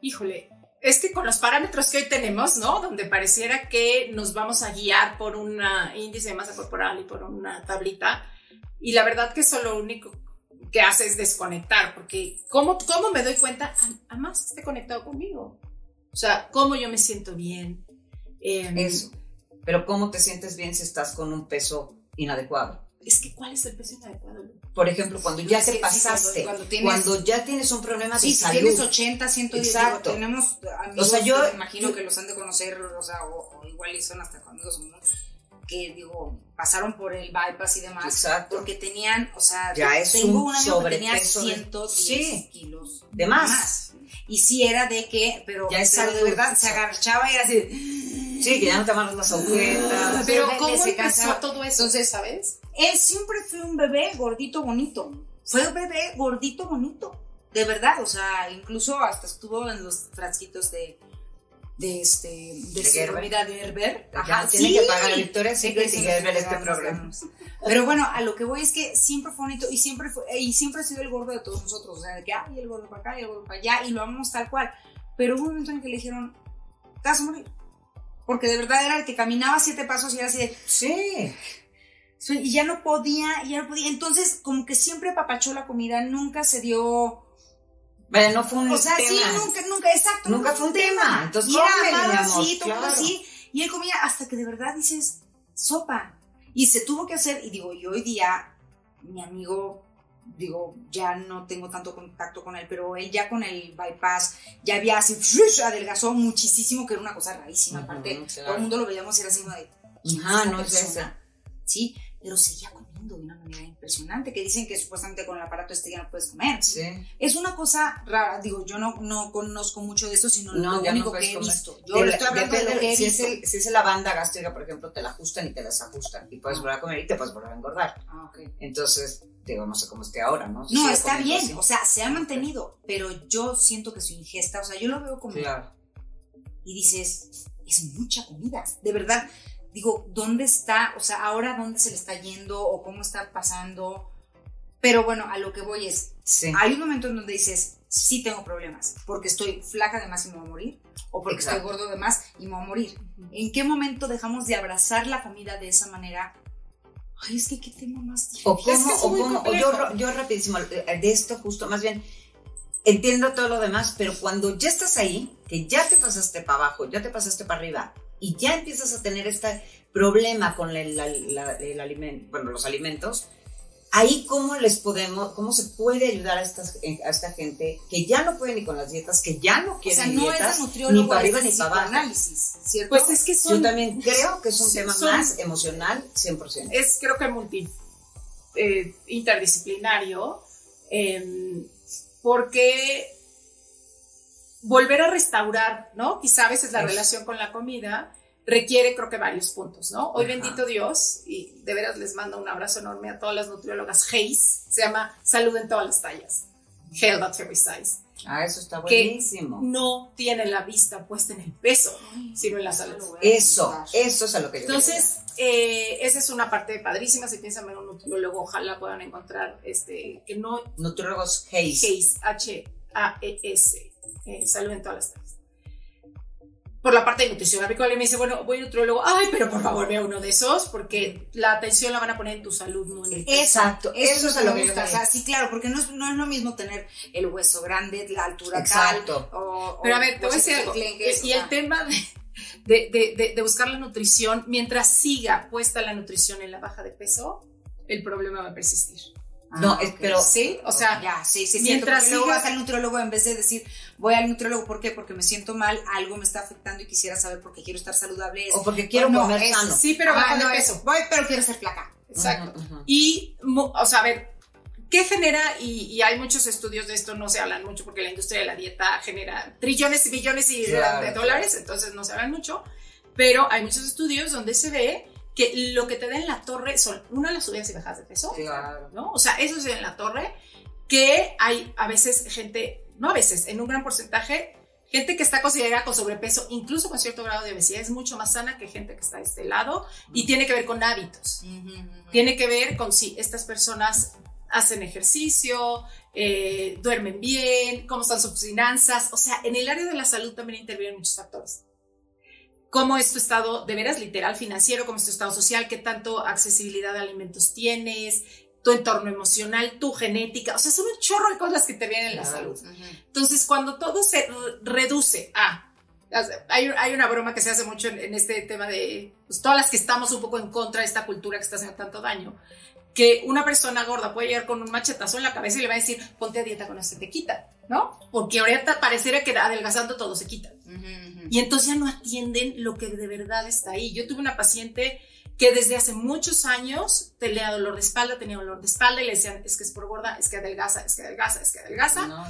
[SPEAKER 3] Híjole, es que con los parámetros que hoy tenemos, ¿no? Donde pareciera que nos vamos a guiar por un índice de masa corporal y por una tablita, y la verdad que eso lo único que hace es desconectar, porque ¿cómo, cómo me doy cuenta? Además, esté conectado conmigo. O sea, cómo yo me siento bien. Em,
[SPEAKER 1] Eso. Pero ¿cómo te sientes bien si estás con un peso inadecuado?
[SPEAKER 3] Es que, ¿cuál es el peso inadecuado?
[SPEAKER 1] Por ejemplo, cuando ya
[SPEAKER 2] Sí,
[SPEAKER 1] te pasaste,
[SPEAKER 2] cuando-
[SPEAKER 1] cuando,
[SPEAKER 2] cuando tienes-
[SPEAKER 1] ya tienes un problema
[SPEAKER 2] Sí,
[SPEAKER 1] de
[SPEAKER 2] si
[SPEAKER 1] salud.
[SPEAKER 2] tienes 80, 110, digo,
[SPEAKER 1] Exacto.
[SPEAKER 2] tenemos amigos
[SPEAKER 1] O sea, yo-
[SPEAKER 2] que imagino
[SPEAKER 1] yo-
[SPEAKER 2] que los han de conocer, o sea, o, o igual y son hasta amigos comunes, que digo, pasaron por el bypass y demás,
[SPEAKER 1] Exacto.
[SPEAKER 2] porque tenían, o sea,
[SPEAKER 1] Ya es
[SPEAKER 2] tengo
[SPEAKER 1] un
[SPEAKER 2] un amigo que tenía
[SPEAKER 1] sobrepeso de-
[SPEAKER 2] 110
[SPEAKER 1] Sí.
[SPEAKER 2] kilos
[SPEAKER 1] De más.
[SPEAKER 2] Y sí era de que, pero,
[SPEAKER 1] Ya es
[SPEAKER 2] pero de verdad se
[SPEAKER 1] exacto.
[SPEAKER 2] agachaba y era así.
[SPEAKER 1] Sí, que ya no te amarras las agujetas.
[SPEAKER 3] Pero
[SPEAKER 2] de- de-
[SPEAKER 3] ¿cómo
[SPEAKER 2] se
[SPEAKER 3] empezó
[SPEAKER 2] cansaba.
[SPEAKER 3] todo eso?
[SPEAKER 2] Entonces,
[SPEAKER 3] ¿sabes?
[SPEAKER 2] Él siempre fue un bebé gordito bonito. Fue un bebé gordito bonito. De verdad, o sea, incluso hasta estuvo en los frasquitos de de este de,
[SPEAKER 1] De Gerber.
[SPEAKER 2] de.
[SPEAKER 1] Ya tienen que pagar Victoria Secret y Gerber este programa.
[SPEAKER 2] Pero bueno, a lo que voy es que siempre fue bonito y siempre fue, y siempre ha sido el gordo de todos nosotros. O sea, de que ay, el gordo para acá y el gordo para allá y lo amamos tal cual. Pero hubo un momento en que le dijeron, te vas a morir. Porque de verdad era el que caminaba siete pasos y era así de,
[SPEAKER 1] Sí.
[SPEAKER 2] y ya no podía, ya no podía. Entonces, como que siempre apapachó la comida, nunca se dio.
[SPEAKER 1] Vaya, no fue un
[SPEAKER 2] O sea, sí,
[SPEAKER 1] tema.
[SPEAKER 2] nunca, nunca, exacto.
[SPEAKER 1] Nunca fue un tema. Entonces,
[SPEAKER 2] y era amado así, todo
[SPEAKER 1] claro.
[SPEAKER 2] así. Y él comía hasta que de verdad dices, sopa. Y se tuvo que hacer, y digo, y hoy día, mi amigo, digo, ya no tengo tanto contacto con él, pero él ya con el bypass, ya había así, adelgazó muchísimo, que era una cosa rarísima. Aparte,
[SPEAKER 1] claro.
[SPEAKER 2] todo el mundo lo veíamos y era así de,
[SPEAKER 1] Ajá, no es esa.
[SPEAKER 2] Sí, pero seguía comiendo de una manera impresionante, que dicen que supuestamente con el aparato este ya no puedes comer.
[SPEAKER 1] Sí.
[SPEAKER 2] Es una cosa rara, digo, yo no, no conozco mucho de esto, sino
[SPEAKER 1] No,
[SPEAKER 2] lo
[SPEAKER 1] no
[SPEAKER 2] único
[SPEAKER 1] puedes
[SPEAKER 2] que he
[SPEAKER 1] comer.
[SPEAKER 2] visto. Yo le estoy hablando de lo
[SPEAKER 1] depende,
[SPEAKER 2] que he
[SPEAKER 1] si,
[SPEAKER 2] visto.
[SPEAKER 1] Es el, si es la banda gástrica, por ejemplo, te la ajustan y te desajustan. Y puedes volver a comer y te puedes volver a engordar.
[SPEAKER 2] Ah, ok.
[SPEAKER 1] Entonces, digo, no sé cómo esté ahora, ¿no? Si
[SPEAKER 2] No, está bien,
[SPEAKER 1] así.
[SPEAKER 2] o sea, se ha mantenido, pero yo siento que su ingesta, o sea, yo lo veo como,
[SPEAKER 1] Claro.
[SPEAKER 2] y dices, es mucha comida, de verdad. Digo, ¿dónde está? O sea, ahora dónde se le está yendo o cómo está pasando. Pero bueno, a lo que voy es,
[SPEAKER 1] Sí.
[SPEAKER 2] hay un momento en donde dices, sí tengo problemas, porque estoy flaca de más y me voy a morir, o porque
[SPEAKER 1] Exacto.
[SPEAKER 2] estoy gordo de más y me voy a morir. ¿En qué momento dejamos de abrazar la comida de esa manera? Ay, es que qué tema más difícil.
[SPEAKER 1] O cómo,
[SPEAKER 3] Es que es
[SPEAKER 1] o cómo, o yo, yo rapidísimo, eh, de esto justo, más bien, entiendo todo lo demás, pero cuando ya estás ahí, que ya te pasaste para abajo, ya te pasaste para arriba, y ya empiezas a tener este problema con el, la- la- el aliment- bueno, los alimentos, ahí cómo les podemos, cómo se puede ayudar a, estas, eh, a esta gente que ya no puede ni con las dietas, que ya no
[SPEAKER 2] O
[SPEAKER 1] quieren
[SPEAKER 2] sea, no
[SPEAKER 1] dietas,
[SPEAKER 2] es
[SPEAKER 1] ni para arriba ni para abajo.
[SPEAKER 2] psicoanálisis, ¿cierto?
[SPEAKER 3] Pues es que son,
[SPEAKER 1] Yo también creo que es un
[SPEAKER 3] Sí,
[SPEAKER 1] tema
[SPEAKER 3] son-
[SPEAKER 1] más emocional, 100%.
[SPEAKER 3] es creo que multi, eh, interdisciplinario, eh, porque volver a restaurar, ¿no? Quizá a veces la
[SPEAKER 1] Es-
[SPEAKER 3] relación con la comida requiere creo que varios puntos, ¿no? Hoy
[SPEAKER 1] Ajá.
[SPEAKER 3] bendito Dios, y de veras les mando un abrazo enorme a todas las nutriólogas Hayes, se llama Salud en todas las tallas, Health at Every Size,
[SPEAKER 1] Ah, eso está
[SPEAKER 3] que
[SPEAKER 1] buenísimo.
[SPEAKER 3] no tiene la vista puesta en el peso, sino en la salud.
[SPEAKER 1] Eso, eso es a lo que yo
[SPEAKER 3] Entonces, eh, esa es una parte padrísima. Si piensan en un nutriólogo, ojalá puedan encontrar este que no.
[SPEAKER 1] Nutriólogos Hayes.
[SPEAKER 3] Hayes, H-A-E-S, eh, salud en todas las tallas. Por la parte de nutrición, a alguien me dice, bueno, voy a nutriólogo, ay, pero por favor vea uno de esos, porque la atención la van a poner en tu salud, no en el.
[SPEAKER 1] Exacto, eso, es a lo que
[SPEAKER 2] gusta. O
[SPEAKER 1] quería.
[SPEAKER 2] sea, sí, claro, porque no es, no es lo mismo tener el hueso grande, la altura
[SPEAKER 1] Exacto.
[SPEAKER 2] tal. O,
[SPEAKER 3] Pero a ver, te voy a decir algo. Y el tema de, de, de- de- de buscar la nutrición, mientras siga puesta la nutrición en la baja de peso, el problema va a persistir.
[SPEAKER 1] No,
[SPEAKER 2] Ah,
[SPEAKER 1] es-
[SPEAKER 2] ok.
[SPEAKER 1] pero-
[SPEAKER 3] ¿Sí? O sea,
[SPEAKER 2] Ya, sí, sí,
[SPEAKER 3] mientras
[SPEAKER 2] mientras luego vas al nutriólogo en vez de decir voy al nutriólogo, ¿por qué? Porque me siento mal, algo me está afectando y quisiera saber por qué quiero estar saludable. Es,
[SPEAKER 1] O porque quiero
[SPEAKER 2] no,
[SPEAKER 1] comer
[SPEAKER 2] es-
[SPEAKER 1] sano.
[SPEAKER 3] sí, pero
[SPEAKER 2] Ah, no,
[SPEAKER 3] peso.
[SPEAKER 2] voy, pero quiero ser flaca.
[SPEAKER 3] Exacto.
[SPEAKER 1] Ujú, ujú.
[SPEAKER 3] Y, mu- o sea, a ver, ¿qué genera? Y, y hay muchos estudios de esto, no se hablan mucho porque la industria de la dieta genera trillones y billones y
[SPEAKER 1] Claro,
[SPEAKER 3] de dólares, entonces no se hablan mucho, pero hay muchos estudios donde se ve que lo que te da en la torre son, una, las subidas y bajadas de peso,
[SPEAKER 1] Claro.
[SPEAKER 3] ¿no? O sea, eso da en la torre, que hay a veces gente, no a veces, en un gran porcentaje, gente que está considerada con sobrepeso, incluso con cierto grado de obesidad, es mucho más sana que gente que está de este lado y tiene que ver con hábitos. Tiene que ver con si estas personas hacen ejercicio, eh, duermen bien, cómo están sus finanzas. O sea, en el área de la salud también intervienen muchos factores. Cómo es tu estado, de veras literal, financiero, cómo es tu estado social, qué tanto accesibilidad a alimentos tienes, tu entorno emocional, tu genética. O sea, son un chorro de cosas que te vienen en la
[SPEAKER 1] Claro.
[SPEAKER 3] salud. Entonces, cuando todo se re- reduce a... Hay, hay una broma que se hace mucho en, en este tema de pues, todas las que estamos un poco en contra de esta cultura que está haciendo tanto daño, que una persona gorda puede llegar con un machetazo en la cabeza y le va a decir, ponte a dieta con eso te quita, ¿no? Porque ahorita pareciera que adelgazando todo se quita. Y entonces ya no atienden lo que de verdad está ahí. Yo tuve una paciente que desde hace muchos años tenía dolor de espalda, tenía dolor de espalda y le decían, es que es por gorda, es que adelgaza, es que adelgaza, es que adelgaza.
[SPEAKER 1] No.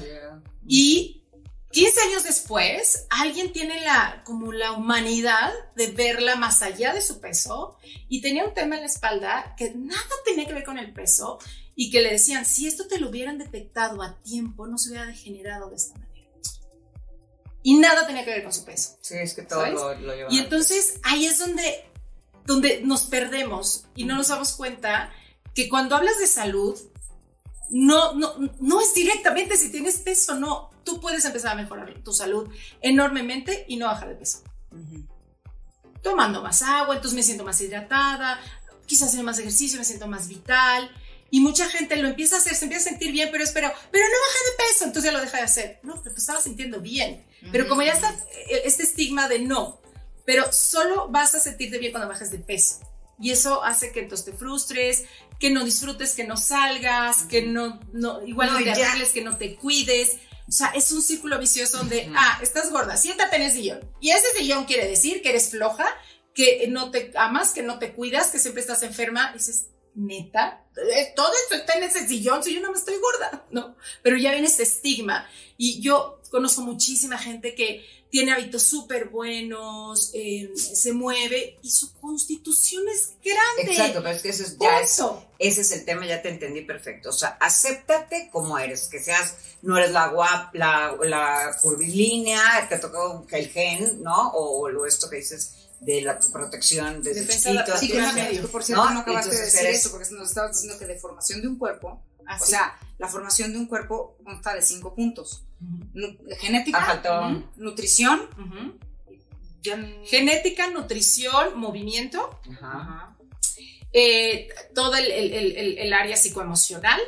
[SPEAKER 3] Y 15 años después, alguien tiene la, como la humanidad de verla más allá de su peso y tenía un tema en la espalda que nada tenía que ver con el peso y que le decían, si esto te lo hubieran detectado a tiempo, no se hubiera degenerado de esta manera. Y nada tenía que ver con su peso.
[SPEAKER 1] Sí, es que todo lo, lo lleva.
[SPEAKER 3] Y entonces ahí es donde, donde nos perdemos y no nos damos cuenta que cuando hablas de salud, no, no, no es directamente si tienes peso, no. Tú puedes empezar a mejorar tu salud enormemente y no bajar de peso. Tomando más agua, entonces me siento más hidratada, quizás haciendo más ejercicio, me siento más vital. Y mucha gente lo empieza a hacer, se empieza a sentir bien, pero espero, pero no baja de peso, entonces ya lo deja de hacer. No, pero te estaba sintiendo bien. Pero como ya está eh, este estigma de no, pero solo vas a sentirte bien cuando bajes de peso. Y eso hace que entonces te frustres, que no disfrutes, que no salgas, que no, no igual no,
[SPEAKER 2] No,
[SPEAKER 3] te arregles, que no te cuides. O sea, es un círculo vicioso donde, ah, estás gorda, siéntate en el sillón. Y ese sillón quiere decir que eres floja, que no te amas, que no te cuidas, que siempre estás enferma. Y dices, neta, todo esto está en ese sillón, si yo no me estoy gorda, ¿no? Pero ya viene ese estigma. Y yo conozco muchísima gente que tiene hábitos súper buenos, eh, se mueve y su constitución es grande.
[SPEAKER 1] Exacto, pero es que ese es, ya es- ese es el tema, ya te entendí perfecto. O sea, acéptate como eres, que seas, no eres la guap, la, la curvilínea, te tocó el gen, ¿no? O, lo esto que dices de la protección desde
[SPEAKER 3] Defensa
[SPEAKER 1] chiquito.
[SPEAKER 2] Sí, que por cierto
[SPEAKER 1] ¿No?
[SPEAKER 2] no, acabaste de decir eso, porque nos estabas diciendo que de formación de un cuerpo,
[SPEAKER 3] Así.
[SPEAKER 2] o sea, la formación de un cuerpo consta de cinco puntos. Genética,
[SPEAKER 1] Ah,
[SPEAKER 2] nutrición, ya
[SPEAKER 3] Genética, nutrición, movimiento,
[SPEAKER 1] Ajá.
[SPEAKER 2] Ajá.
[SPEAKER 3] eh, todo el, el- el- el- el área psicoemocional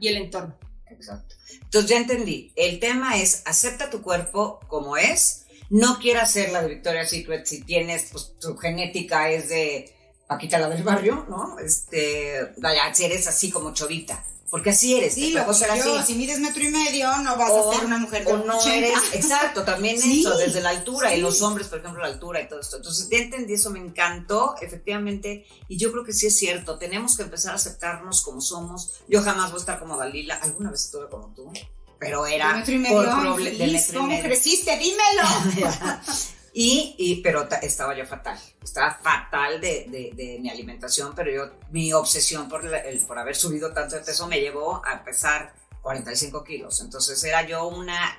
[SPEAKER 3] y el entorno.
[SPEAKER 1] Exacto. Entonces ya entendí. El tema es acepta tu cuerpo como es. No quieras ser la de Victoria's Secret si tienes, pues tu genética es de Paquita la del barrio, ¿no? Este, vaya, si eres así como chovita. Porque así eres.
[SPEAKER 2] Sí, lo
[SPEAKER 1] ser
[SPEAKER 2] yo,
[SPEAKER 1] así.
[SPEAKER 2] si mides metro y medio, no vas
[SPEAKER 1] O-
[SPEAKER 2] a ser una mujer de
[SPEAKER 1] o no
[SPEAKER 2] 80.
[SPEAKER 1] eres, exacto, también
[SPEAKER 2] Sí,
[SPEAKER 1] eso, desde la altura, y los hombres, por ejemplo, la altura y todo esto. Entonces, ya entendí eso, me encantó, efectivamente, y yo creo que sí es cierto, tenemos que empezar a aceptarnos como somos. Yo jamás voy a estar como Dalila, alguna vez estuve como tú, pero era
[SPEAKER 2] de metro y medio,
[SPEAKER 1] por de metro y
[SPEAKER 2] ¿cómo
[SPEAKER 1] medio.
[SPEAKER 2] creciste? Dímelo.
[SPEAKER 1] y, y, pero ta- estaba yo fatal, estaba fatal de, de- de mi alimentación, pero yo, mi obsesión por, el- por haber subido tanto de peso me llevó a pesar 45 kilos. Entonces era yo una,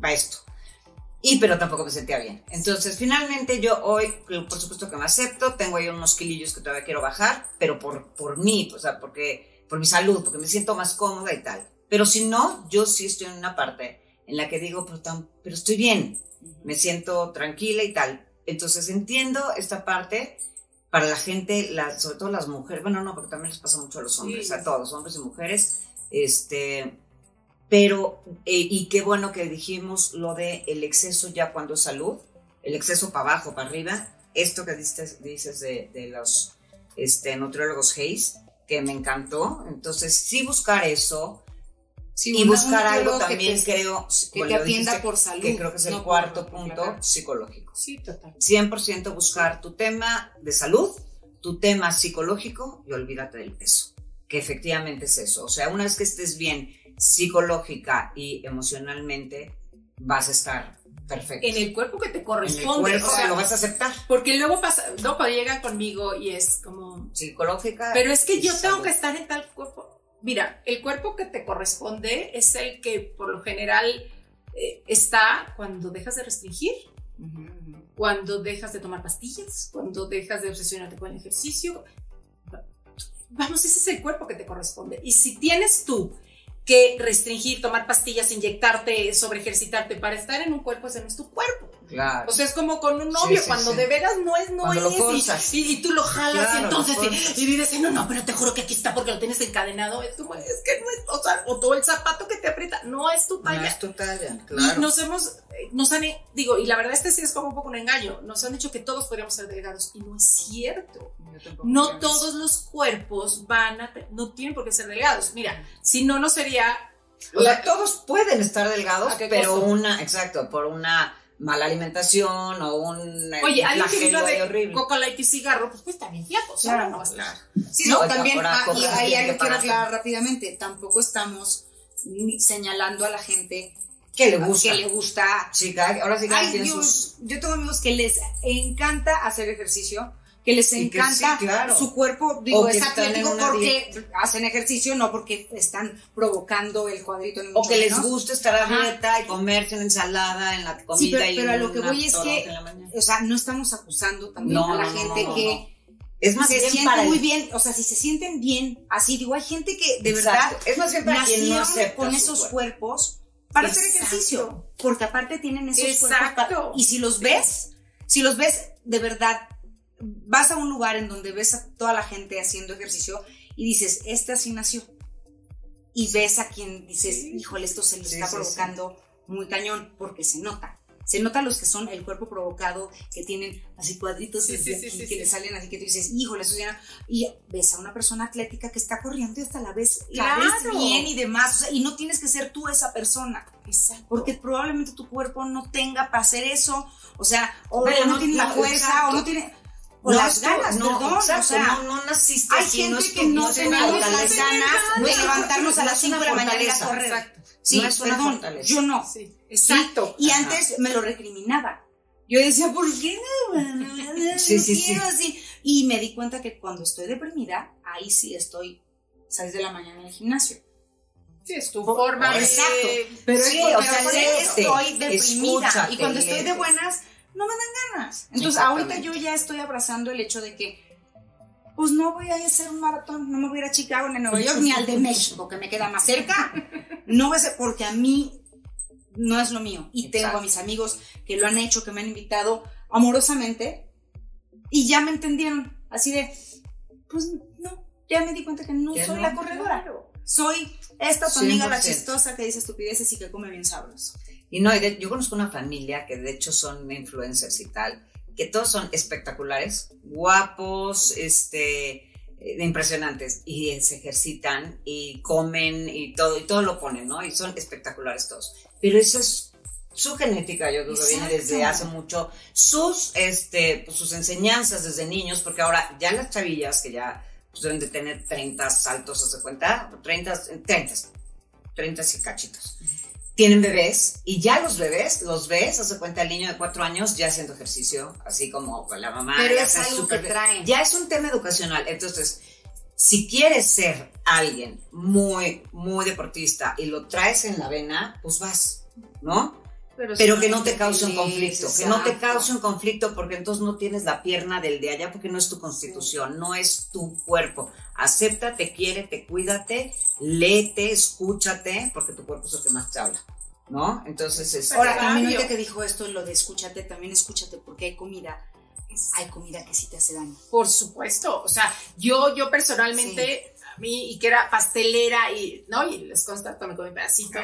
[SPEAKER 1] para esto. Y pero tampoco me sentía bien. Entonces finalmente yo hoy, por supuesto que me acepto, tengo ahí unos kilillos que todavía quiero bajar, pero por, por mí, o sea, porque, por mi salud, porque me siento más cómoda y tal. Pero si no, yo sí estoy en una parte en la que digo, pero, tan- pero estoy bien, me siento tranquila y tal. Entonces entiendo esta parte para la gente, la- sobre todo las mujeres, bueno, no, porque también les pasa mucho a los hombres,
[SPEAKER 3] Sí.
[SPEAKER 1] a todos, hombres y mujeres, este, pero, eh, y qué bueno que dijimos lo de el exceso ya cuando es salud, el exceso para abajo, para arriba, esto que dices, dices de, de los este, nutriólogos Hayes, que me encantó, entonces sí buscar eso,
[SPEAKER 2] Sí,
[SPEAKER 1] y buscar algo
[SPEAKER 2] nutriólogo que
[SPEAKER 1] también
[SPEAKER 2] te-
[SPEAKER 1] creo
[SPEAKER 2] que te atienda
[SPEAKER 1] dijiste,
[SPEAKER 2] por salud.
[SPEAKER 1] que creo que es el
[SPEAKER 2] no por
[SPEAKER 1] cuarto punto
[SPEAKER 2] complacer.
[SPEAKER 1] psicológico
[SPEAKER 3] Sí, total.
[SPEAKER 1] 100% buscar tu tema de salud, tu tema psicológico y olvídate del peso, que efectivamente es eso. O sea, una vez que estés bien psicológica y emocionalmente, vas a estar perfecto.
[SPEAKER 3] En el cuerpo que te
[SPEAKER 1] En el
[SPEAKER 3] corresponde.
[SPEAKER 1] cuerpo
[SPEAKER 3] o sea,
[SPEAKER 1] lo vas a aceptar.
[SPEAKER 3] porque luego pasa, no, cuando llegan conmigo y es como,
[SPEAKER 1] Psicológica.
[SPEAKER 3] pero es que yo tengo
[SPEAKER 1] salud.
[SPEAKER 3] que estar en tal cuerpo. Mira, el cuerpo que te corresponde es el que por lo general eh, está cuando dejas de restringir, cuando dejas de tomar pastillas, cuando dejas de obsesionarte con el ejercicio. Vamos, ese es el cuerpo que te corresponde. Y si tienes tú que restringir, tomar pastillas, inyectarte, sobre ejercitarte para estar en un cuerpo, ese no es tu cuerpo.
[SPEAKER 1] Claro.
[SPEAKER 3] O sea, es como con un novio,
[SPEAKER 1] Sí, sí,
[SPEAKER 3] cuando
[SPEAKER 1] sí.
[SPEAKER 3] de veras no es, no
[SPEAKER 1] Cuando
[SPEAKER 3] es. y-. Y, y tú lo jalas
[SPEAKER 1] Claro,
[SPEAKER 3] y entonces y, y dices, no, no, pero te juro que aquí está porque lo tienes encadenado. Es como, es que no es, o sea, o todo el zapato que te aprieta, no es tu
[SPEAKER 1] no
[SPEAKER 3] talla.
[SPEAKER 1] es tu talla,
[SPEAKER 3] Y
[SPEAKER 1] claro.
[SPEAKER 3] nos hemos, eh, nos han, digo, y la verdad este sí es como un poco un engaño, nos han dicho que todos podríamos ser delgados y no es cierto. No todos los cuerpos van a, no tienen por qué ser delgados. Mira, si no, no sería...
[SPEAKER 1] O sea, todos pueden estar delgados,
[SPEAKER 3] ¿A qué
[SPEAKER 1] pero una, exacto, por una mala alimentación o un eh,
[SPEAKER 3] Oye, alguien que viva de coca light y cigarro, pues pues también flaco, o sea,
[SPEAKER 2] Claro,
[SPEAKER 3] no va a estar.
[SPEAKER 2] Sí,
[SPEAKER 1] No,
[SPEAKER 2] no, también, ah, y ahí algo
[SPEAKER 1] que
[SPEAKER 2] quiero aclarar rápidamente, tampoco estamos ni señalando a la gente
[SPEAKER 1] que le gusta.
[SPEAKER 2] que le gusta.
[SPEAKER 1] Chica, ahora sí cada
[SPEAKER 2] Ay,
[SPEAKER 1] quien
[SPEAKER 2] yo,
[SPEAKER 1] sus...
[SPEAKER 2] yo tengo amigos que les encanta hacer ejercicio, que les
[SPEAKER 1] Y que
[SPEAKER 2] encanta
[SPEAKER 1] sí, claro.
[SPEAKER 2] su cuerpo, digo, es atlético porque hacen ejercicio, no porque están provocando el cuadrito.
[SPEAKER 1] O que les gusta estar a dieta y comerse una ensalada en la comida
[SPEAKER 2] Sí, pero,
[SPEAKER 1] y
[SPEAKER 2] pero a lo que voy es que, o sea, no estamos acusando también
[SPEAKER 1] No,
[SPEAKER 2] a la
[SPEAKER 1] no,
[SPEAKER 2] gente
[SPEAKER 1] no,
[SPEAKER 2] que.
[SPEAKER 1] Es más
[SPEAKER 2] se
[SPEAKER 1] bien
[SPEAKER 2] siente
[SPEAKER 1] para
[SPEAKER 2] muy bien, o sea, si se sienten bien, así digo, hay gente que de
[SPEAKER 1] Exacto.
[SPEAKER 2] verdad
[SPEAKER 1] Es más bien para quien no
[SPEAKER 2] nacieron
[SPEAKER 1] acepta
[SPEAKER 2] con esos
[SPEAKER 1] cuerpo.
[SPEAKER 2] cuerpos para hacer ejercicio, porque aparte tienen esos cuerpos
[SPEAKER 3] Exacto.
[SPEAKER 2] y si los ves, si los ves de verdad, vas a un lugar en donde ves a toda la gente haciendo ejercicio y dices, este así nació. Y ves a quien dices,
[SPEAKER 3] Sí.
[SPEAKER 2] híjole, esto se le
[SPEAKER 1] Sí,
[SPEAKER 2] está
[SPEAKER 1] sí,
[SPEAKER 2] provocando muy cañón, porque se nota. Se nota los que son el cuerpo provocado, que tienen así cuadritos que le salen así que tú dices, híjole, eso ya. Y ves a una persona atlética que está corriendo y hasta la ves, la ves
[SPEAKER 3] Claro.
[SPEAKER 2] bien y demás. O sea, y no tienes que ser tú esa persona,
[SPEAKER 3] Exacto.
[SPEAKER 2] porque probablemente tu cuerpo no tenga para hacer eso. O sea, o, no,
[SPEAKER 1] no,
[SPEAKER 2] tiene la fuerza,
[SPEAKER 1] exacto.
[SPEAKER 2] o no tiene. O
[SPEAKER 1] No,
[SPEAKER 2] las ganas,
[SPEAKER 1] no,
[SPEAKER 2] perdón.
[SPEAKER 1] exacto,
[SPEAKER 2] o sea,
[SPEAKER 1] no, no naciste
[SPEAKER 2] hay
[SPEAKER 1] así,
[SPEAKER 2] gente
[SPEAKER 1] no es
[SPEAKER 2] que no tenemos las ganas
[SPEAKER 1] No
[SPEAKER 2] de levantarnos a las
[SPEAKER 1] es
[SPEAKER 2] 5
[SPEAKER 1] una
[SPEAKER 2] de la mañana y a correr.
[SPEAKER 3] Exacto.
[SPEAKER 2] Sí,
[SPEAKER 1] no es una
[SPEAKER 2] perdón,
[SPEAKER 1] fortaleza.
[SPEAKER 2] yo no.
[SPEAKER 3] Sí, exacto.
[SPEAKER 2] Y
[SPEAKER 1] Ajá.
[SPEAKER 2] antes me lo recriminaba. Yo decía, ¿por qué no?
[SPEAKER 1] Sí, sí,
[SPEAKER 2] quiero
[SPEAKER 1] sí.
[SPEAKER 2] así? Y me di cuenta que cuando estoy deprimida, ahí sí estoy 6 de la mañana en el gimnasio.
[SPEAKER 3] Sí, es tu
[SPEAKER 2] Por-
[SPEAKER 3] forma de...
[SPEAKER 2] Exacto. Pero
[SPEAKER 1] Sí,
[SPEAKER 2] porque
[SPEAKER 1] o sea,
[SPEAKER 2] estoy deprimida. y cuando estoy de buenas, no me dan ganas. Entonces, ahorita yo ya estoy abrazando el hecho de que, pues no voy a hacer un maratón, no me voy a ir a Chicago, ni a Nueva York, ni al de México, que me queda más cerca. No voy a ser, porque a mí no es lo mío. Y tengo a mis amigos que lo han hecho, que me han invitado amorosamente, y ya me entendieron. Así de, pues no, ya me di cuenta que no soy
[SPEAKER 1] no,
[SPEAKER 2] la corredora. Soy esta tu amiga la
[SPEAKER 1] 100%.
[SPEAKER 2] chistosa que dice estupideces y que come bien sabroso.
[SPEAKER 1] Y no, y de- yo conozco una familia que de hecho son influencers y tal, que todos son espectaculares, guapos, este, eh, impresionantes, y se ejercitan y comen y todo, y todo lo ponen, ¿no? Y son espectaculares todos. Pero eso es su genética, yo creo que viene desde hace mucho, sus, este, pues, sus enseñanzas desde niños, porque ahora ya las chavillas que ya pues, deben de tener 30 saltos, ¿se cuenta? 30, 30, 30 y cachitos tienen bebés y ya los bebés, los ves, hace cuenta el niño de cuatro años ya haciendo ejercicio, así como con la mamá.
[SPEAKER 2] Pero
[SPEAKER 1] ya
[SPEAKER 2] es
[SPEAKER 1] está
[SPEAKER 2] algo
[SPEAKER 1] súper
[SPEAKER 2] que
[SPEAKER 1] bien.
[SPEAKER 2] traen.
[SPEAKER 1] Ya es un tema educacional. Entonces, si quieres ser alguien muy, muy deportista y lo traes en la vena, pues vas, ¿no? Pero que no te cause un conflicto, que no te cause un conflicto porque entonces no tienes la pierna del de allá porque no es tu constitución, no es tu cuerpo. Acéptate, quiérete, cuídate, léete, escúchate, porque tu cuerpo es el que más te habla, ¿no? Entonces, este,
[SPEAKER 2] Ahora, también ahorita que dijo esto, lo de escúchate, también escúchate porque hay comida, hay comida que sí te hace daño.
[SPEAKER 3] Por supuesto, o sea, yo, yo personalmente, a mí, y que era pastelera, y, ¿no? Y les consta, tomé con mi pedacito.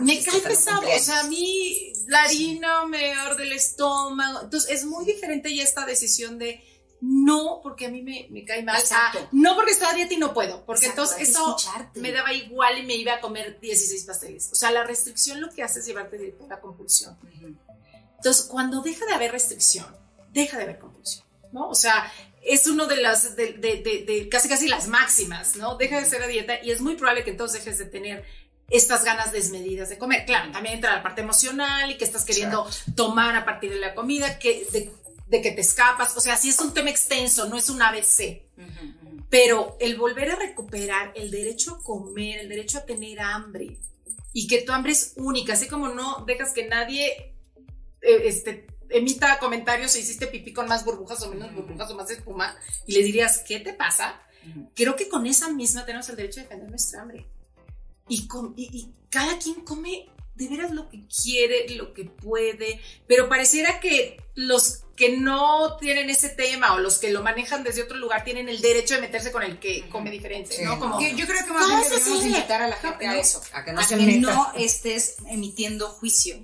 [SPEAKER 3] Me cae pesado, o sea, a mí la harina me arde el estómago, entonces es muy diferente ya esta decisión de no porque a mí me, me cae mal,
[SPEAKER 2] Exacto.
[SPEAKER 3] ah, no porque estoy a dieta y no puedo, porque
[SPEAKER 2] Exacto,
[SPEAKER 3] entonces eso
[SPEAKER 2] escucharte.
[SPEAKER 3] me daba igual y me iba a comer 16 pasteles. O sea, la restricción lo que hace es llevarte directo a la compulsión. Entonces, cuando deja de haber restricción, deja de haber compulsión, ¿no? O sea, es uno de las, de, de- de- de casi casi las máximas, ¿no? Deja de ser a dieta y es muy probable que entonces dejes de tener estas ganas desmedidas de comer. Claro, también entra la parte emocional y que estás queriendo tomar a partir de la comida, que, de, de que te escapas. O sea, sí es un tema extenso, no es un ABC. Pero el volver a recuperar el derecho a comer, el derecho a tener hambre y que tu hambre es única, así como no dejas que nadie eh, este, emita comentarios si hiciste pipí con más burbujas o menos burbujas o más espuma y le dirías, ¿qué te pasa? Creo que con esa misma tenemos el derecho a defender nuestra hambre. Y, con- y- y cada quien come de veras lo que quiere, lo que puede, pero pareciera que los que no tienen ese tema o los que lo manejan desde otro lugar tienen el derecho de meterse con el que come diferente,
[SPEAKER 1] Sí,
[SPEAKER 3] ¿no? Como,
[SPEAKER 2] Yo, yo creo que más
[SPEAKER 3] ¿Cómo
[SPEAKER 2] bien debemos
[SPEAKER 3] sigue?
[SPEAKER 2] invitar a la gente a
[SPEAKER 3] No,
[SPEAKER 2] eso.
[SPEAKER 1] a que no
[SPEAKER 2] a
[SPEAKER 1] se
[SPEAKER 2] que
[SPEAKER 1] meta.
[SPEAKER 2] no estés emitiendo juicio.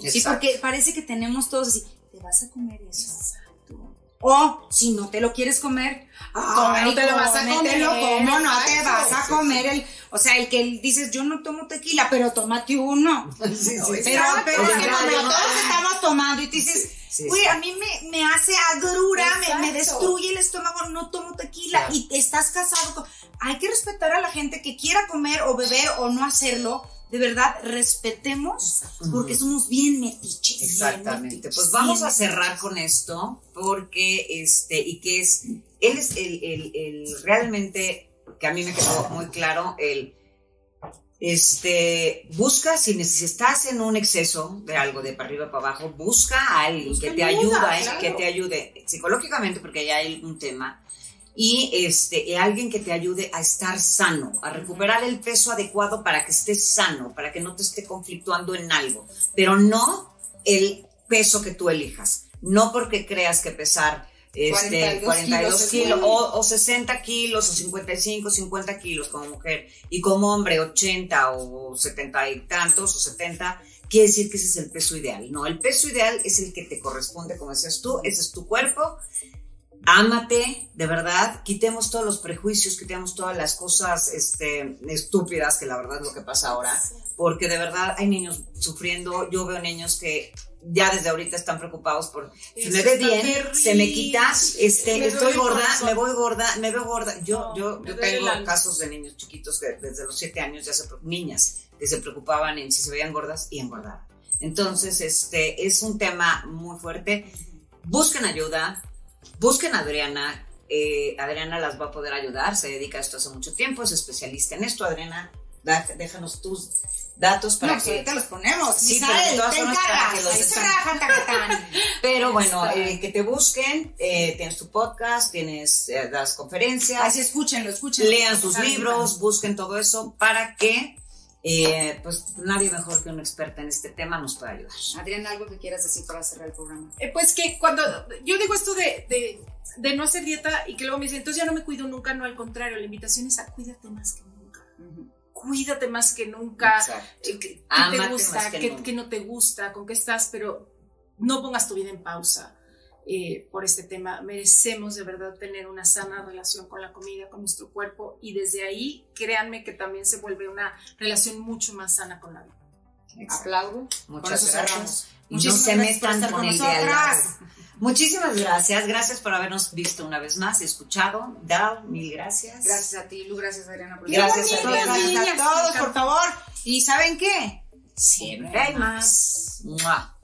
[SPEAKER 2] Sí,
[SPEAKER 1] Exacto.
[SPEAKER 2] porque parece que tenemos todos así, ¿te vas a comer eso?
[SPEAKER 3] Exacto.
[SPEAKER 2] O si no te lo quieres comer,
[SPEAKER 3] ¿Cómo no te lo vas a comer?
[SPEAKER 2] ¿Cómo no te vas a comer el, o sea, el que dices, yo no tomo tequila, pero tómate uno.
[SPEAKER 1] Sí, sí, sí.
[SPEAKER 2] Pero, pero
[SPEAKER 1] Oye,
[SPEAKER 2] es que
[SPEAKER 1] no.
[SPEAKER 2] todos estamos tomando y te dices, güey, a mí me, me hace agrura, me, me destruye el estómago, no tomo tequila
[SPEAKER 1] Claro.
[SPEAKER 2] y estás casado con... Hay que respetar a la gente que quiera comer o beber o no hacerlo. De verdad, respetemos porque somos bien metiches. bien
[SPEAKER 1] Exactamente.
[SPEAKER 2] metiches,
[SPEAKER 1] Pues vamos a cerrar
[SPEAKER 2] metiches.
[SPEAKER 1] con esto porque este y que es él es el, el, el realmente que a mí me quedó muy claro el este busca si, estás en un exceso de algo de para arriba para abajo busca a alguien
[SPEAKER 3] Busca
[SPEAKER 1] que te
[SPEAKER 3] ayuda,
[SPEAKER 1] ayuda, ¿eh?
[SPEAKER 3] claro.
[SPEAKER 1] que te ayude psicológicamente porque ya hay un tema y este y alguien que te ayude a estar sano, a recuperar el peso adecuado para que estés sano, para que no te esté conflictuando en algo, pero no el peso que tú elijas, no porque creas que pesar este
[SPEAKER 2] 42
[SPEAKER 1] 42
[SPEAKER 2] kilos
[SPEAKER 1] kilos, o, o 60 kilos o 55, 50 kilos como mujer y como hombre 80 o 70 y tantos o 70 quiere decir que ese es el peso ideal. No, el peso ideal es el que te corresponde, como decías tú, ese es tu cuerpo. Ámate, de verdad, quitemos todos los prejuicios, quitemos todas las cosas este, estúpidas, que la verdad es lo que pasa ahora, porque de verdad hay niños sufriendo, yo veo niños que ya desde ahorita están preocupados por si me ve bien,
[SPEAKER 3] terrible.
[SPEAKER 1] se me quita, este,
[SPEAKER 3] Me
[SPEAKER 1] estoy gorda, me voy gorda, me veo gorda. Yo,
[SPEAKER 3] No,
[SPEAKER 1] yo, yo tengo casos de niños chiquitos que desde los siete años ya se, niñas que se preocupaban en si se veían gordas y engordaban. Entonces, este, es un tema muy fuerte. Busquen ayuda, busquen a Adriana. eh, Adriana las va a poder ayudar, se dedica a esto hace mucho tiempo, es especialista en esto. Adriana, da- déjanos tus datos para
[SPEAKER 2] no, pues
[SPEAKER 1] que
[SPEAKER 2] ahorita los ponemos.
[SPEAKER 1] Sí,
[SPEAKER 2] Misael,
[SPEAKER 1] pero de todas
[SPEAKER 2] te
[SPEAKER 1] formas, para que los
[SPEAKER 2] Ahí se
[SPEAKER 1] están-
[SPEAKER 2] raja, tacatán.
[SPEAKER 1] Pero bueno, eh, que te busquen, eh, tienes tu podcast, tienes, eh, das conferencias,
[SPEAKER 2] Así escúchenlo, escúchenlo.
[SPEAKER 1] lean
[SPEAKER 2] bien,
[SPEAKER 1] libros, busquen todo eso para que, eh, pues nadie mejor que una experta en este tema nos pueda ayudar.
[SPEAKER 2] Adriana, algo que quieras decir para cerrar el programa.
[SPEAKER 3] Eh, pues que cuando yo digo esto de, de, de no hacer dieta y que luego me dicen, entonces ya no me cuido nunca, no, al contrario, la invitación es a cuídate más que nunca. Cuídate más que nunca.
[SPEAKER 1] Exacto.
[SPEAKER 3] eh, ¿Qué te gusta?
[SPEAKER 1] que
[SPEAKER 3] ¿Qué, no te gusta? ¿Con qué estás? Pero no pongas tu vida en pausa eh, por este tema. Merecemos de verdad tener una sana relación con la comida, con nuestro cuerpo y desde ahí, créanme que también se vuelve una relación mucho más sana con la vida.
[SPEAKER 1] Exacto.
[SPEAKER 2] Aplaudo.
[SPEAKER 1] Muchas gracias. no
[SPEAKER 2] Muchísimas
[SPEAKER 1] se
[SPEAKER 2] gracias por estar
[SPEAKER 1] con
[SPEAKER 2] con nosotras.
[SPEAKER 1] Muchísimas gracias, gracias por habernos visto una vez más, escuchado. Dal, mil gracias.
[SPEAKER 2] Gracias a ti, Lu, gracias Adriana. Por
[SPEAKER 1] Gracias,
[SPEAKER 2] con
[SPEAKER 1] Adriana.
[SPEAKER 2] Gracias a todos, por favor. ¿Y saben qué?
[SPEAKER 1] Siempre hay más. Mua.